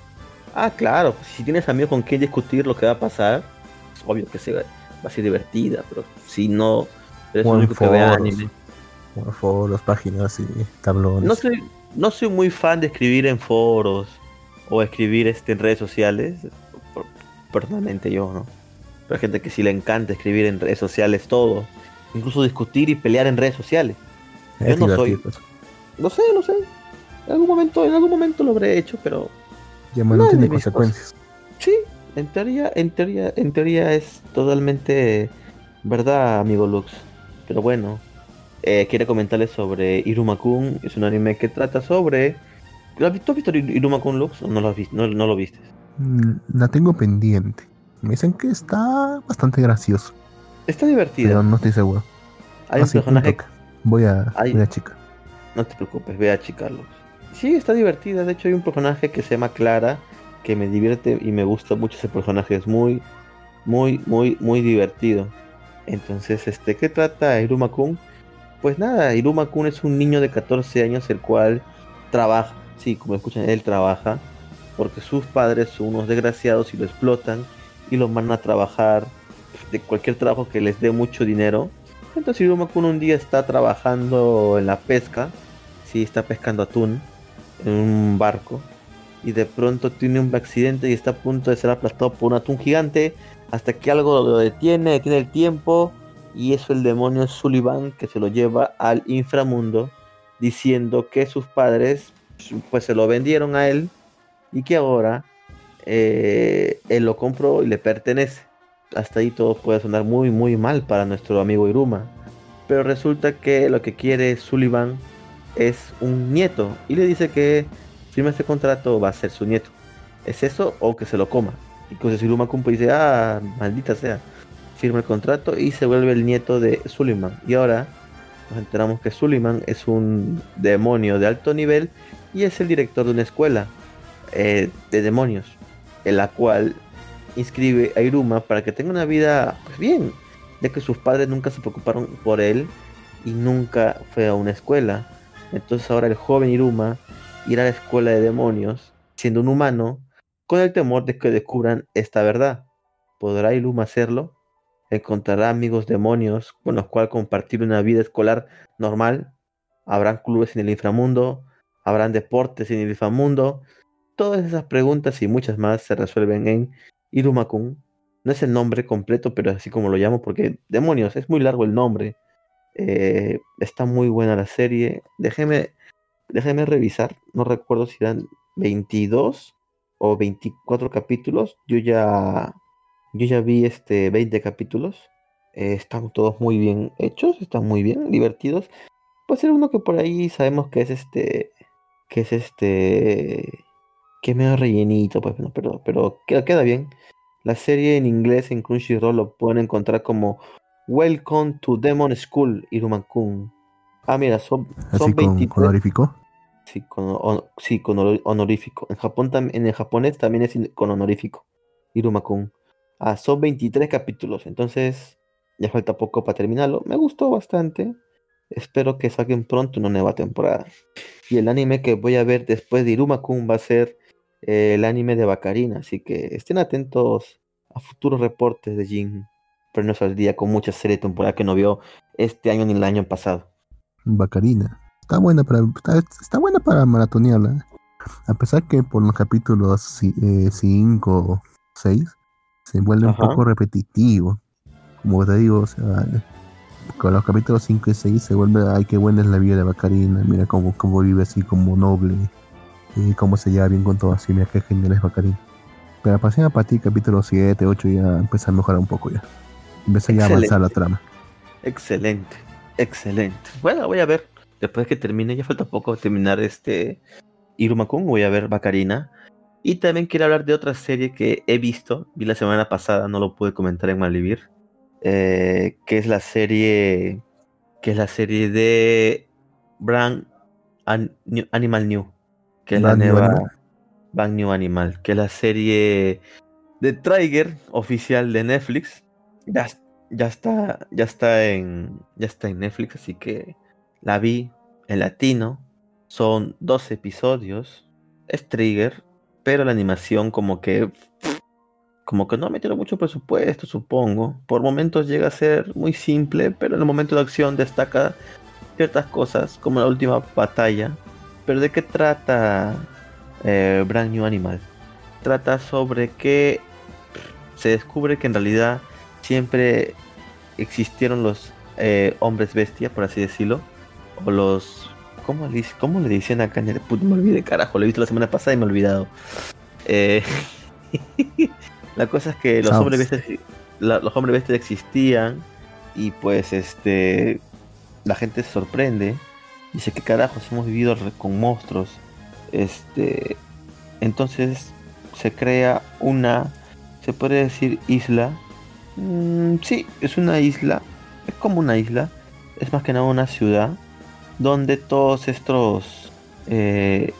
Ah, claro, si tienes amigos con quien discutir lo que va a pasar, es obvio que se va, a ser divertida, pero si no eres el único que ve foros. anime. Foros, páginas y tablones. No soy, no soy muy fan de escribir en foros o escribir este, en redes sociales, personalmente yo, ¿no? Pero hay gente que sí le encanta escribir en redes sociales todo, incluso discutir y pelear en redes sociales. Es yo no soy- pues. No sé, no sé. En algún momento, en algún momento lo habré hecho, pero Ya No tiene consecuencias. Sí, en teoría, en teoría, en teoría es totalmente verdad, amigo Lux. Pero bueno, eh, quiero comentarles sobre Iruma-kun. Es un anime que trata sobre. ¿Lo has visto, ¿Has visto Iruma-kun Lux? ¿O no lo, has visto? No, no lo viste? Mm, La tengo pendiente. Me dicen que está bastante gracioso, Está divertido. pero no estoy seguro. Hay un Así, personaje. toque. Voy a, Hay- voy a chica. No te preocupes, ve a chicarlos. Sí, está divertida. De hecho, hay un personaje que se llama Clara que me divierte y me gusta mucho ese personaje. Es muy, muy, muy, muy divertido. Entonces, este, ¿qué trata Iruma-kun? Pues nada, Iruma-kun es un niño de 14 años el cual trabaja. Sí, como escuchan, él trabaja porque sus padres son unos desgraciados y lo explotan y lo mandan a trabajar de cualquier trabajo que les dé mucho dinero. Entonces Iruma-kun un día está trabajando en la pesca, sí, está pescando atún en un barco y de pronto tiene un accidente y está a punto de ser aplastado por un atún gigante hasta que algo lo detiene, detiene el tiempo y es el demonio Sullivan que se lo lleva al inframundo diciendo que sus padres pues se lo vendieron a él y que ahora eh, él lo compró y le pertenece. Hasta ahí todo puede sonar muy muy mal para nuestro amigo Iruma. pero resulta que lo que quiere Sullivan es un nieto y le dice que firma este contrato va a ser su nieto. ¿Es eso o que se lo coma? Y entonces Iruma Kumpo dice, ah, maldita sea, firma el contrato y se vuelve el nieto de Sullivan. Y ahora nos enteramos que Sullivan es un demonio de alto nivel y es el director de una escuela eh, de demonios, en la cual inscribe a Iruma para que tenga una vida pues bien, ya que sus padres nunca se preocuparon por él y nunca fue a una escuela. Entonces ahora el joven Iruma irá a la escuela de demonios, siendo un humano, con el temor de que descubran esta verdad. ¿Podrá Iruma hacerlo? ¿Encontrará amigos demonios con los cuales compartir una vida escolar normal? ¿Habrán clubes en el inframundo? ¿Habrán deportes en el inframundo? Todas esas preguntas y muchas más se resuelven en Iruma-kun. No es el nombre completo, pero así como lo llamo, porque demonios, es muy largo el nombre. Eh, está muy buena la serie. Déjeme, déjeme revisar. No recuerdo si eran 22 o 24 capítulos. Yo ya, yo ya vi este 20 capítulos. Eh, están todos muy bien hechos, están muy bien, divertidos. Puede ser uno que por ahí sabemos que es este, que es este, que medio rellenito, pues, no, pero, pero queda bien. La serie en inglés en Crunchyroll lo pueden encontrar como Welcome to Demon School, Irumakun. Ah, mira, son, son con, honorífico? Sí, con, sí, con honorífico. En Japón en el japonés también es con honorífico. Irumakun. Ah, son 23 capítulos, entonces ya falta poco para terminarlo. Me gustó bastante. Espero que saquen pronto una nueva temporada. Y el anime que voy a ver después de Irumakun va a ser eh, el anime de Bacarina, así que estén atentos a futuros reportes de Jin. Pero no al día con mucha serie temporada que no vio este año ni el año pasado. Bacarina. Está buena para, está, buena para maratonearla. A pesar que por los capítulos 5 o 6 se vuelve un poco repetitivo. Como te digo, o sea, con los capítulos 5 y 6 se vuelve, ay, qué buena es la vida de Bacarina, mira cómo, cómo vive así como noble, y cómo se lleva bien con todo así, mira qué genial es Bacarina. Pero a partir de ti, capítulo 7, 8 ya empieza a mejorar un poco ya. Empieza ya a avanzar la trama. Excelente, excelente. Bueno, voy a ver, después que termine, ya falta poco terminar este Irumakun, voy a ver Bacarina. Y también quiero hablar de otra serie que he visto, vi la semana pasada, no lo pude comentar en Malvivir, eh, que es la serie, que es la serie de Brand Animal New, que es la nueva Brand New Animal, que es la serie de Trigger oficial de Netflix. Ya, ya está, ya está en, ya está en Netflix, así que la vi en latino. Son dos episodios. Es Trigger, pero la animación como que como que no ha metido mucho presupuesto, supongo. Por momentos llega a ser muy simple, pero en el momento de acción destaca ciertas cosas, como la última batalla. Pero ¿de qué trata eh, Brand New Animal? Trata sobre que se descubre que en realidad siempre existieron los eh, hombres bestia, por así decirlo, o los... ¿Cómo le, cómo le dicen acá en el... me olvidé, carajo, lo he visto la semana pasada y me he olvidado. Eh, la cosa es que los hombres bestias, los hombres bestias existían y pues este la gente se sorprende. Dice que carajos hemos vivido con monstruos. Este entonces se crea una se puede decir isla Mm, sí, es una isla. Es como una isla. Es más que nada una ciudad. Donde todos estos eh,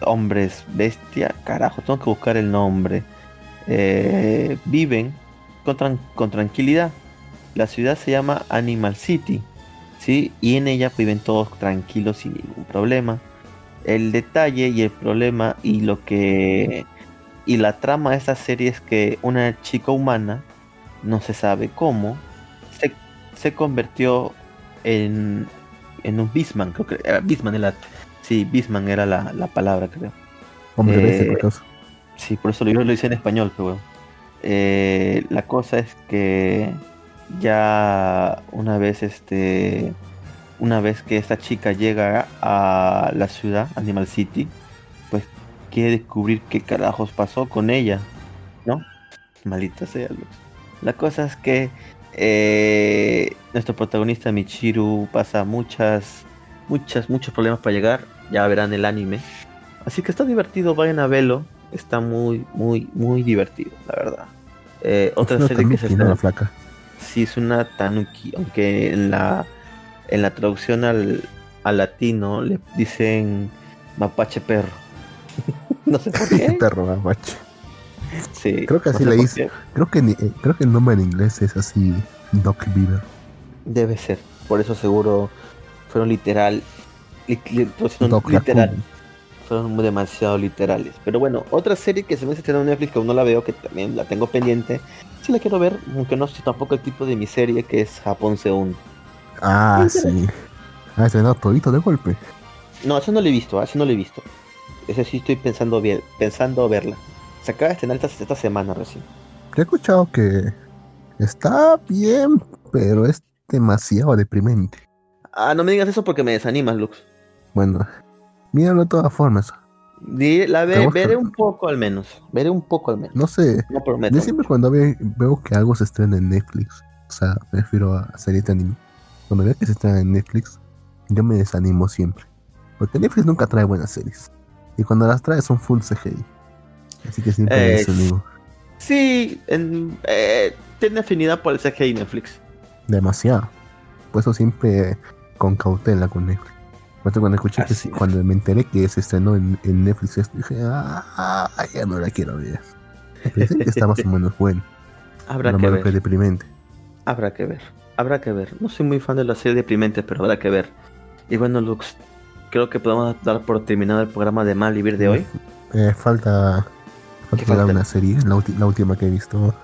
hombres bestia, carajo, tengo que buscar el nombre. Eh, viven con, con, tranquilidad. La ciudad se llama Animal City. ¿sí? Y en ella viven todos tranquilos sin ningún problema. El detalle y el problema y lo que y la trama de esta serie es que una chica humana no se sabe cómo, se, convirtió en, en un Bisman, creo que era Bisman, era, sí, Bisman era la, palabra, creo. Hombre eh, por Sí, por eso lo, lo hice en español, pero eh, la cosa es que ya una vez este una vez que esta chica llega a la ciudad Animal City pues quiere descubrir qué carajos pasó con ella no malita sea la cosa es que Eh, nuestro protagonista Michiru pasa muchas, muchas, muchos problemas para llegar. Ya verán el anime. Así que está divertido, vayan a verlo. Está muy, muy, muy divertido, la verdad. Eh, otra serie que se tanuki, ¿no? está... La flaca. Sí, es una tanuki, aunque en la, en la traducción al, al latino le dicen mapache perro. no sé por qué. Perro mapache. Sí, Creo que no así sé le dice. Creo que, eh, creo que el nombre en inglés es así, Doc Beaver. Debe ser. Por eso seguro fueron literal. li- li- Doc literal. Fueron demasiado literales. Pero bueno, otra serie que se me estrenó en Netflix que aún no la veo, que también la tengo pendiente. Sí la quiero ver, aunque no sé tampoco el tipo de mi serie, que es Japón se hunde. Ah, sí. Ah, estrenado todito de golpe. No, eso no lo he visto, así no lo he visto. Ese sí estoy pensando bien, pensando verla. Se acaba de estrenar esta, esta semana recién. Yo he escuchado que está bien, pero es demasiado deprimente. Ah, no me digas eso porque me desanimas, Lux. Bueno, míralo de todas formas. La ve- veré un poco al menos. Veré un poco al menos. No sé, No prometo. yo siempre cuando ve- veo que algo se estrena en Netflix, o sea, me refiero a series de anime, cuando veo que se estrena en Netflix, yo me desanimo siempre. Porque Netflix nunca trae buenas series. Y cuando las trae son full CGI. Así que siempre me Es- desanimo. Sí, en- eh, tiene afinidad por el CGI Netflix. Demasiado. Por eso siempre con cautela con Netflix. Eso cuando escuché que cuando me enteré que se estrenó en, en Netflix, dije, ah, ya no la quiero ver. Pensé que está más o menos bueno. Habrá que ver. deprimente. Habrá que ver. Habrá que ver. No soy muy fan de las series deprimentes, pero habrá que ver. Y bueno, Lux, creo que podemos dar por terminado el programa de Mal Vivir de hoy. Eh, falta ¿Qué falta falta? una serie, la, última que he visto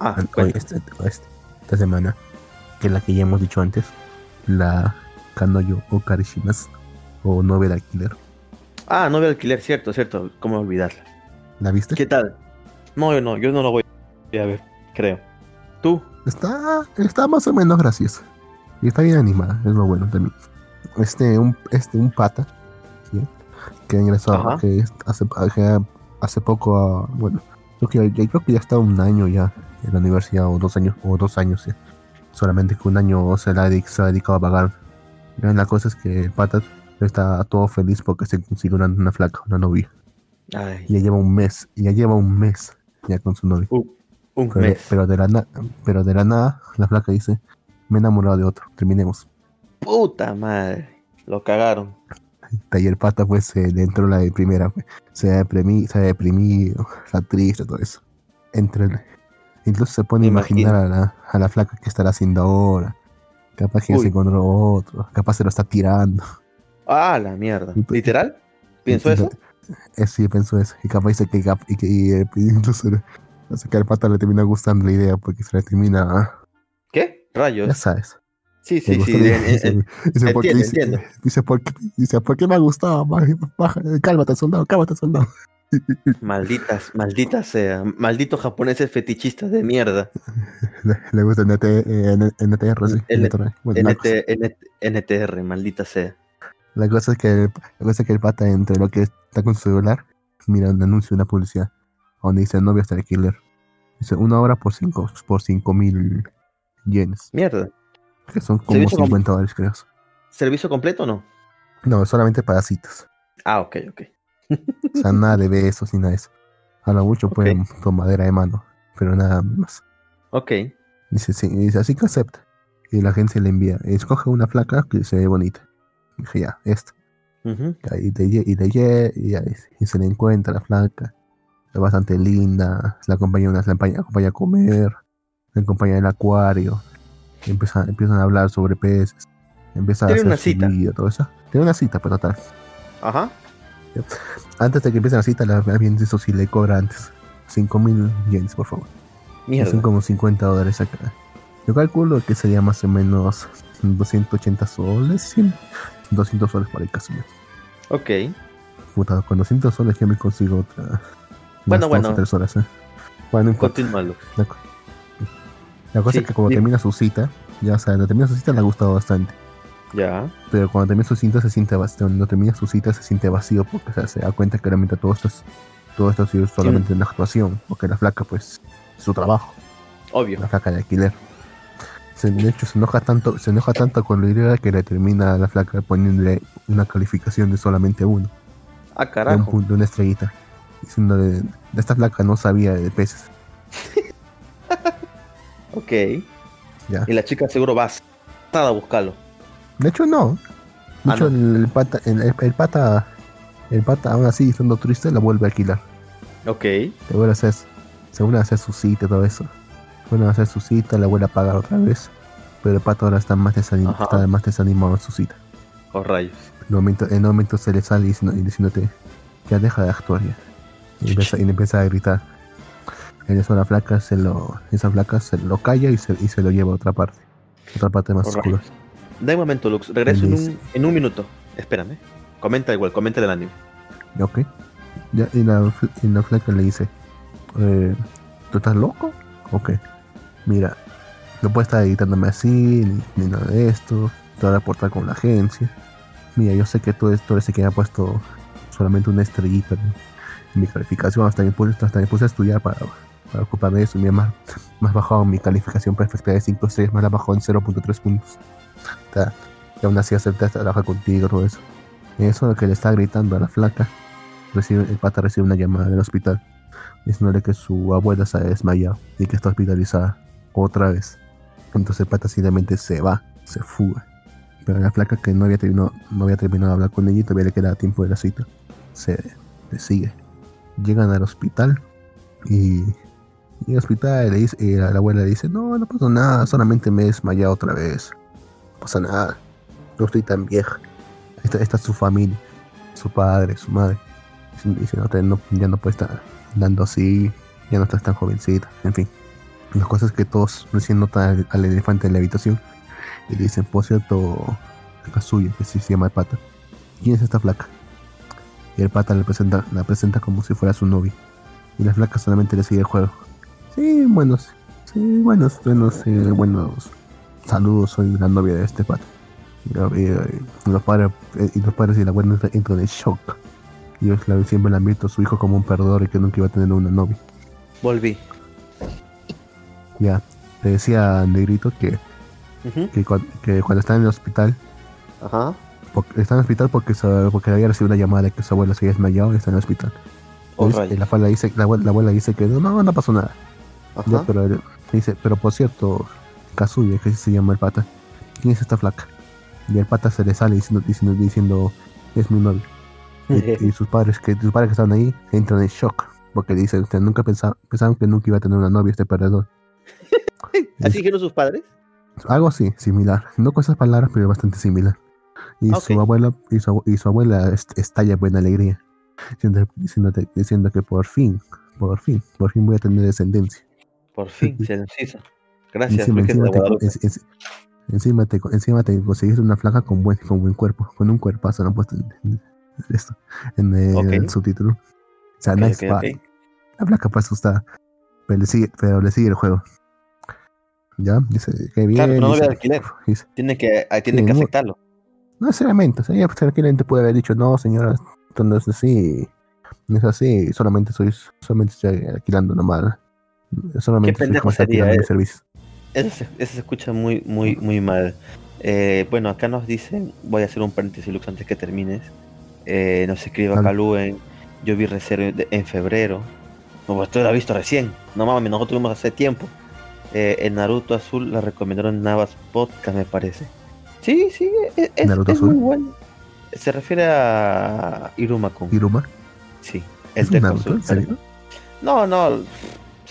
Ah, hoy, este- este- esta semana, que es la que ya hemos dicho antes, la Kanoyo o Karishimas o Novel Killer. ah no veo alquiler, cierto, cierto. ¿Cómo olvidarla? ¿La viste? ¿Qué tal? No, yo no, yo no lo voy a ver, creo. ¿Tú? Está, está más o menos graciosa. Y está bien animada, es lo bueno también. Este, un, este, un pata, ¿sí? que ha ingresado, Ajá. que hace, que hace poco, a- bueno, creo que, ya, creo que ya está un año ya en la universidad, o dos años, o dos años, sí. Solamente que un año se, la, se ha dedicado a vagar. Y La cosa es que el pata está todo feliz porque se consiguió una, una flaca, una novia. Ay, Y ya lleva un mes, y ya lleva un mes ya con su novia. un, un Pero, mes. pero de la na- pero de la nada, la flaca dice, me he enamorado de otro, terminemos. Puta madre. Lo cagaron. El pata pues se le entró la de primera, pues. se ha deprimido, se ha deprimido, está triste, todo eso. Entre incluso se pone a imaginar a la, a la flaca que estará haciendo ahora. Capaz que ya Uy. se encontró otro, capaz se lo está tirando. Ah, la mierda. Pues, ¿Literal? ¿Pienso eso? Eh, sí, pensó eso. Y capaz dice que, y que y, eh, incluso le- hace que al pata le termina gustando la idea porque se le termina, ah, ¿Qué? ya Rayos. sabes. Sí, sí, sí. Dice, en- dice, Dice, entiendo. dice, ¿por qué? Dice, ¿por qué me ha gustado? Baja, cálmate, soldado, cálmate, soldado. Malditas, malditas sea. Malditos japoneses fetichistas de mierda. Le, le gusta NT, eh, N- NTR, sí. L- NTR. Bueno, cosa, NT, NTR, maldita sea. la cosa es que el, la cosa es que el pata entre lo que está con su celular mira un anuncio, una publicidad donde dice no voy a estar alquiler. Dice una hora por cinco, por cinco mil yenes, Mierda. Que son como Servicio com- 50 dólares creo. ¿Servicio completo o no? No, solamente para citas. Ah, ok, ok. O sea, nada de besos ni nada de eso. A lo mucho Ok. pueden tomadera de mano, pero nada más. Ok. Dice, sí, dice, así que acepta. Y la agencia le envía, escoge una flaca que se ve bonita. Dije, ya, esta. Y de, lle- y de y, ya, y se le encuentra la flaca. Es bastante linda. La acompaña, una, la acompaña, acompaña a comer. La acompaña al acuario. Empiezan, empiezan a hablar sobre peces. Empieza a hacer una cita. vida, todo eso. Tiene una cita, pero tal. Ajá. Antes de que empiece la cita, la bien eso sí le cobra antes. 5000 yens, por favor. Mierda. Son como 50 dólares acá. Yo calculo que sería más o menos 280 soles, 100, 200 soles por ahí casi. menos. Ok. Puta, con 200 soles ya me consigo otra. Bueno, bueno. tres horas, ¿eh? Bueno. Continúalo. La, co- la cosa Sí, es que cuando termina su cita, ya o sea, cuando termina su cita le ha gustado bastante. Ya. Pero cuando termina su cita se siente vacío. Cuando termina su cita se siente vacío porque o sea, se da cuenta que realmente todo esto es, todo esto ha sido solamente una actuación. Porque la flaca, pues, es su trabajo. Obvio. la flaca de alquiler. se, de hecho se enoja tanto, se enoja tanto con la idea que le termina a la flaca poniéndole una calificación de solamente uno. Ah, De un carajo. punto, una estrellita. Diciéndole, esta flaca no sabía de peces. Ya. Y la chica seguro va a buscarlo. De hecho, no. De Ah, hecho, no. el, pata, el, el pata, el pata, aún así, estando triste, la vuelve a alquilar. Ok. Le vuelve a hacer, se vuelve a hacer su cita y todo eso. Vuelve a hacer su cita, la vuelve a pagar otra vez. Pero el pato ahora está más, desanim- está más desanimado en su cita. Oh, rayos. En un momento, en un momento se le sale diciendo, y diciéndote, ya deja de actuar ya. Y empieza, y le empieza a gritar. En eso la flaca se lo, esa flaca se lo calla y se, y se lo lleva a otra parte. Otra parte más oscura. Da un momento, Lux. Regreso en un, en un minuto. Espérame. Comenta igual, comenta el anime. Ok. Ya, y, la, y la flaca le dice, eh, ¿tú estás loco? Ok. Mira, no puedes estar editándome así, ni, ni nada de esto. Te voy a reportar con la agencia. Mira, yo sé que tú eres, tú eres el que me ha puesto solamente una estrellita en, en mi calificación. Hasta me puse, hasta me puse a estudiar para, para ocuparme de. Me ha más, más bajado mi calificación perfecta de 5 estrellas, más la bajó en 0.3 puntos. O y aún así acepté trabajar contigo, todo eso. Eso lo que le está gritando a la flaca recibe, el pata recibe una llamada del hospital diciéndole que su abuela se ha desmayado y que está hospitalizada otra vez. Entonces el pata simplemente se va, se fuga. Pero la flaca que no había terminado, no había terminado de hablar con ella y todavía le quedaba tiempo de la cita, se le sigue. Llegan al hospital y, y el hospital le dice, y la, la abuela le dice, no, no pasó nada, solamente me he desmayado otra vez. No pasa nada, no estoy tan vieja. Esta, esta es su familia, su padre, su madre. Dice, no, te- no- ya no puede estar andando así, ya no estás tan jovencita, en fin. Las cosas que todos recién notan al, al elefante en la habitación y le dicen, por cierto, Kazuya, que sí se llama el pata, ¿quién es esta flaca? Y el pata le presenta, la presenta como si fuera su novia. Y la flaca solamente le sigue el juego. Sí, buenos, sí, buenos, buenos, eh, buenos saludos, soy la novia de este pata. Y, y- y los padres, eh, y los padres y la abuela entran en shock. Y la- siempre la han visto a su hijo como un perdedor y que nunca iba a tener una novia. Volví. Ya, le decía Negrito que, que, cuan- que cuando está en el hospital, Ajá. porque, está en el hospital porque, porque había recibido una llamada de que su abuela se había desmayado y está en el hospital. Oh, la, abuela dice, la, abuela, la abuela dice que no, no, no pasó nada. Ya, pero él dice, pero por cierto, Kazuya, que se llama el pata, ¿quién es esta flaca? Y el pata se le sale diciendo, diciendo, diciendo es mi novia. Y, y sus padres que sus padres que estaban ahí entran en shock porque dicen, ustedes nunca pensaban, pensaban que nunca iba a tener una novia este perdedor. ¿Así dijeron sus padres? Algo así, similar. No con esas palabras, pero bastante similar. Y Ok. su abuela, y su, y su abuela est- estalla en buena alegría, diciendo, diciéndote- diciendo que por fin, por fin, por fin voy a tener descendencia. Por fin, se nos hizo. Gracias, encima, encima, te, en- encima, te, encima te conseguiste una flaca con buen, con buen cuerpo, con un cuerpazo, no puesto en, en esto, en el, subtítulo. O sea, nice ok, body. ok. La flaca pues asustada. Pero le sigue, pero le sigue el juego. ¿Ya? Dice, qué bien. Claro, no dice, alquiler. dice, Tiene que, tiene que aceptarlo. no necesariamente. O sea, ella pues, tranquilamente puede haber dicho, no, señora, esto no es así. No es así. Solamente soy, solamente estoy alquilando nomás. Solamente pendejo sería, eh. Eso se, eso se escucha muy, muy, muy mal. Eh, bueno, acá nos dicen, voy a hacer un paréntesis, Lux, antes que termines. Eh, nos escribe acá Luen, yo vi reserva de- en febrero. No, pues, tú la has visto recién. No mames, nosotros vimos hace tiempo. Eh, el Naruto Azul la recomendaron en Navas Podcast, me parece. Sí, sí, es, es- ¿Naruto es Azul? muy bueno. Se refiere a Iruma-kun. Iruma. Sí, el ¿Es Deku Naruto? Azul. ¿En serio? No, no,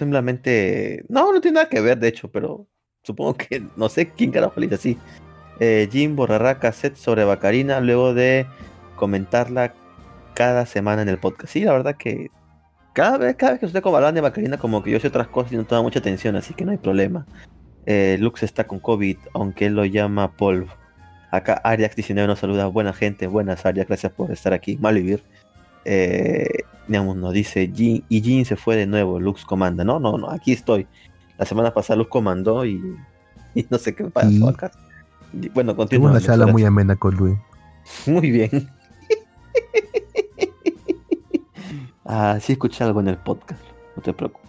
simplemente. No, no tiene nada que ver, de hecho, pero supongo que no sé quién carajo le así. Eh, Jim borrará cassette sobre Bacarina luego de comentarla cada semana en el podcast. Sí, la verdad que cada vez, cada vez que usted como hablan de Bacarina, como que yo sé otras cosas y no toma mucha atención, así que no hay problema. Eh, Lux está con COVID, aunque él lo llama polvo. Acá Ariax 19 nos saluda. Buena gente, buenas Ariax, gracias por estar aquí. Mal vivir. Eh, digamos, nos dice Jin, y Jin se fue de nuevo, Lux comanda. No, no, no, aquí estoy. La semana pasada Lux comandó y, y no sé qué pasó Y- acá. Y bueno, continúa. una charla muy amena con Luis. Muy bien. ah, sí escuché algo en el podcast, no te preocupes.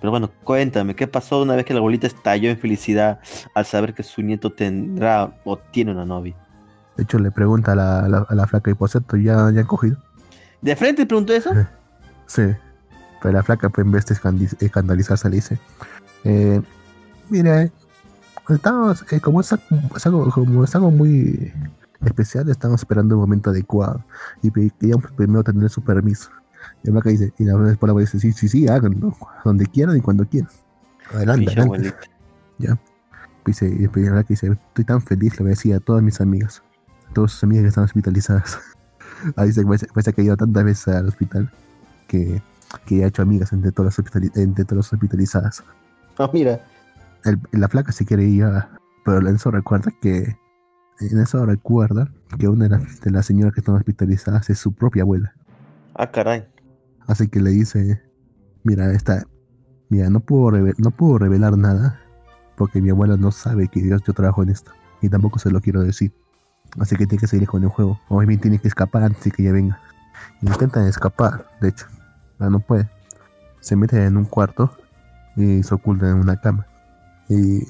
Pero bueno, cuéntame, ¿qué pasó una vez que la abuelita estalló en felicidad al saber que su nieto tendrá o tiene una novia? De hecho, le pregunta a la, a la, a la flaca hipoceto, ¿ya, ¿ya han cogido? ¿De frente preguntó eso? Sí. Pero la flaca, pues, en vez de escandalizarse, le dice: eh, Mira, eh, estamos, eh, como, es, algo- es algo, como es algo muy especial, estamos esperando el momento adecuado. Y queríamos primero tener su permiso. Y la flaca dice: Y la abuela dice: Sí, sí, sí, háganlo. Donde quieran y cuando quieran. Adelante, adelante. abuelita. Dice, y después la flaca dice: Estoy tan feliz, le voy a decir a todas mis amigas, a todas sus amigas que están hospitalizadas. Ahí se que ha ido tantas veces al hospital que, que ha hecho amigas entre todas las, entre todas las hospitalizadas. Ah, mira. El- la flaca sí quiere ir, a- pero en eso recuerda que en eso recuerda que una de las, de las señoras que están hospitalizadas es su propia abuela. Ah, caray. Así que le dice, mira, esta, mira, no puedo, no puedo revelar nada porque mi abuela no sabe que yo, yo trabajo en esto y tampoco se lo quiero decir. Así que tiene que seguir con el juego. O bien tiene que escapar antes de que ella venga. Intentan escapar, de hecho. Pero no puede. Se mete en un cuarto y se oculta en una cama. Y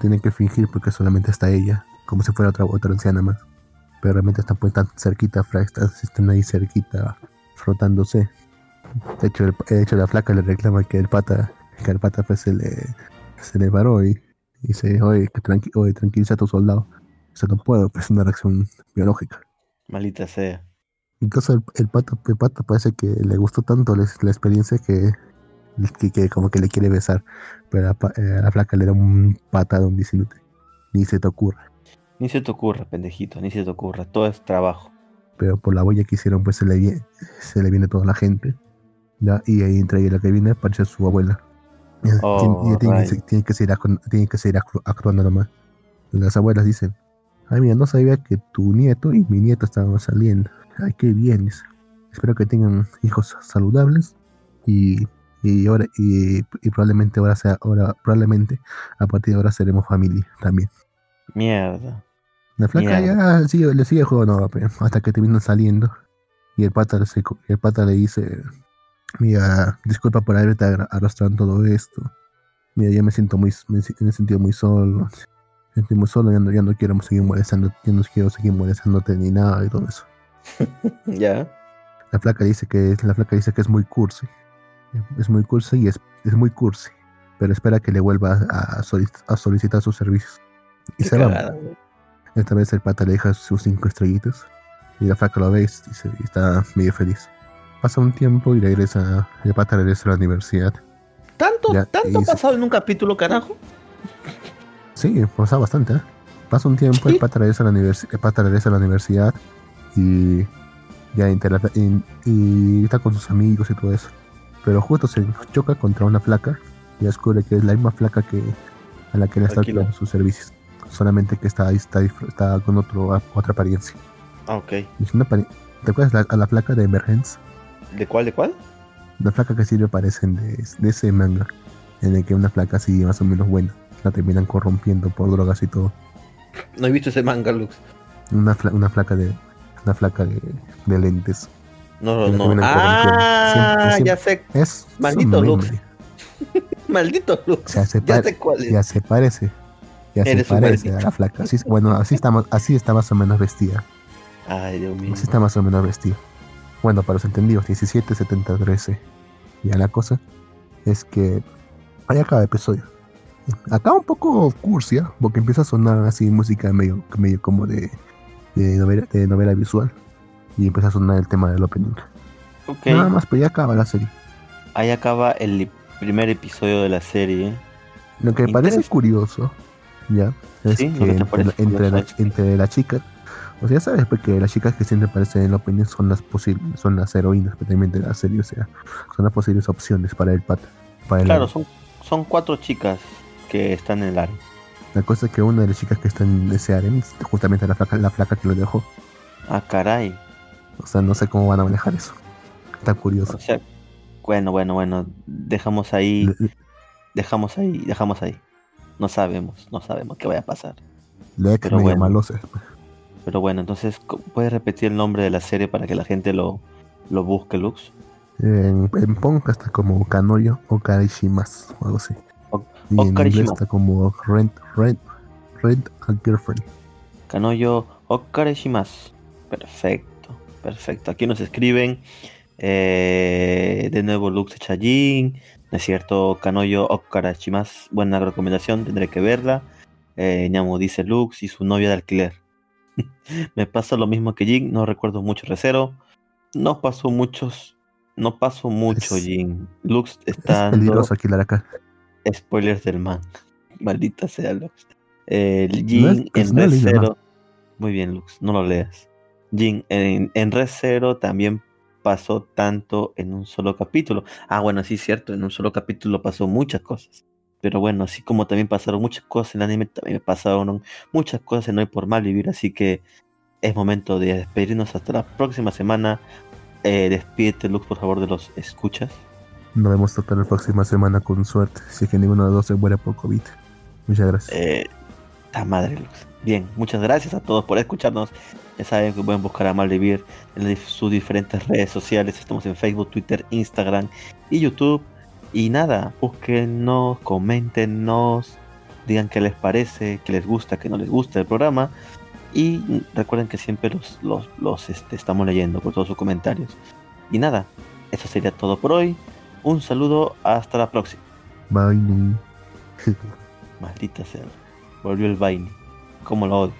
tienen que fingir porque solamente está ella, como si fuera otra, anciana más. Pero realmente están pues tan cerquita, están, ahí cerquita, frotándose. De hecho, la flaca le reclama que el pata, que el pata pues se le, se le paró y, y dice, oye, tranqui oye, tranquiliza a tu soldado. No puedo, pues es una reacción biológica. Maldita sea. Entonces el, el pato, el pato parece que le gustó tanto la, la experiencia que, que, que como que le quiere besar. Pero pa- eh, la flaca le da un patadón diciéndote, ni se te ocurra. Ni se te ocurra, pendejito, ni se te ocurra. Todo es trabajo. Pero por la huella que hicieron, pues se le, vie- se le viene toda la gente. ¿ya? Y ahí entre ella la que viene aparece su abuela. Oh, tiene, que, se- tiene que seguir, tiene que seguir actu- actuando nomás. Las abuelas dicen, ay mira, no sabía que tu nieto y mi nieto estaban saliendo. Ay, qué bien. Espero que tengan hijos saludables y, y ahora y, y probablemente ahora sea ahora probablemente a partir de ahora seremos familia también. Mierda. La flaca Mierda. ya sigue, le sigue el juego no, hasta que terminan saliendo y el pata, se- el pata le dice, mira, disculpa por haberte arrastrado en todo esto. Mira, ya me siento muy, me, me he sentido muy solo. Muy solo, ya no, ya no quiero seguir molestando, ya no quiero seguir molestándote ni nada y todo eso. Ya. La flaca dice que la flaca dice que es muy cursi. Es muy cursi y es, es muy cursi. Pero espera que le vuelva a, solic- a solicitar sus servicios. Y Qué se va. Esta vez el pata le deja sus cinco estrellitas. Y la flaca lo ve y se- y está medio feliz. Pasa un tiempo y regresa. El pata regresa a la universidad. ¿Tanto, Ya, tanto ha se- pasado en un capítulo, carajo? Sí, pasa bastante, ¿eh? Pasa un tiempo, el Sí. pata regresa a la, el pata regresa a la universidad y ya y, y está con sus amigos y todo eso. Pero justo se choca contra una flaca y descubre que es la misma flaca que a la que le está Tranquilo. dando sus servicios. Solamente que está, está, está con otro, otra apariencia. Ah, ok. Una ¿Te acuerdas la- a la flaca de Emergence? ¿De cuál, de cuál? La flaca que sí le parecen de, de ese manga, en el que una flaca así más o menos buena la terminan corrompiendo por drogas y todo. No he visto ese manga, Lux. Una, fla- una flaca de una flaca de, de lentes. No, no. corrompiendo. Ah, Siempre- ya sé. Es Maldito Lux. Maldito Lux. Ya se, Ya sé cuál es. ya se parece. Ya se Eres parece a la flaca. Así, bueno, así está, así está más o menos vestida. Ay, Dios mío. Así está más o menos vestida. Bueno, para los entendidos, 17, 70, 13. Ya la cosa es que ahí acaba el episodio. Acaba un poco cursia, porque empieza a sonar así música medio, medio como de, de, novela, de novela visual. Y empieza a sonar el tema del opening. Nada más, pero ya acaba la serie. Ahí acaba el primer episodio de la serie. Lo que me parece curioso, ya, es Sí, que entre, entre, la, entre la chica, o sea, ya sabes, porque las chicas que siempre aparecen en la opinión son las posibles, son las heroínas prácticamente de la serie, o sea, son las posibles opciones para el pata. Para Claro, son, son cuatro chicas que están en el área. La cosa es que una de las chicas que está en ese harem es justamente la flaca, la flaca que lo dejó. Ah, caray. O sea, no sé cómo van a manejar eso. Está curioso. O sea, bueno, bueno, bueno. Dejamos ahí, Le, dejamos ahí, dejamos ahí. No sabemos, no sabemos qué vaya a pasar. le ex pero bueno. Pero bueno, entonces, ¿puedes repetir el nombre de la serie para que la gente lo, lo busque, Lux? En, en Pong está como Kanoyo o Karishimas o algo así. O- y en inglés está como Rent, Rent, Rent a Girlfriend. Kanoyo Okareshimasu. Perfecto, perfecto. Aquí nos escriben eh, de nuevo Lux Chajin. ¿No es cierto? Kanoyo Okareshimasu. Buena recomendación, tendré que verla. Eh, dice Lux y su novia de alquiler. Me pasa lo mismo que Jin, no recuerdo mucho Recero. No pasó muchos. No pasó mucho, Es- Jin. Lux Es está dando peligroso alquilar acá. Spoilers del man. Maldita sea Lux. Eh, No Jin en no Red. Zero. Muy bien, Lux, no lo leas. Jin en, en Red Zero también pasó tanto en un solo capítulo. Ah, bueno, sí, es cierto, en un solo capítulo pasó muchas cosas. Pero bueno, así como también pasaron muchas cosas en el anime, también pasaron muchas cosas en Hoy por Mal Vivir. Así que es momento de despedirnos hasta la próxima semana. Eh, despídete, Lux, por favor, de los escuchas. Nos vemos hasta la próxima semana con suerte. Si es que ninguno de los dos se muere por COVID. Muchas gracias. Eh, madre, Lux. Bien, muchas gracias a todos por escucharnos. Ya saben que pueden buscar a Maldivir en sus diferentes redes sociales. Estamos en Facebook, Twitter, Instagram y YouTube. Y nada, búsquennos, coméntenos, digan qué les parece, qué les gusta, qué no les gusta el programa. Y recuerden que siempre los, los, los, este, estamos leyendo por todos sus comentarios. Y nada, eso sería todo por hoy. Un saludo, hasta la próxima. Bye. Maldita sea. Volvió el vaina. Como lo odio.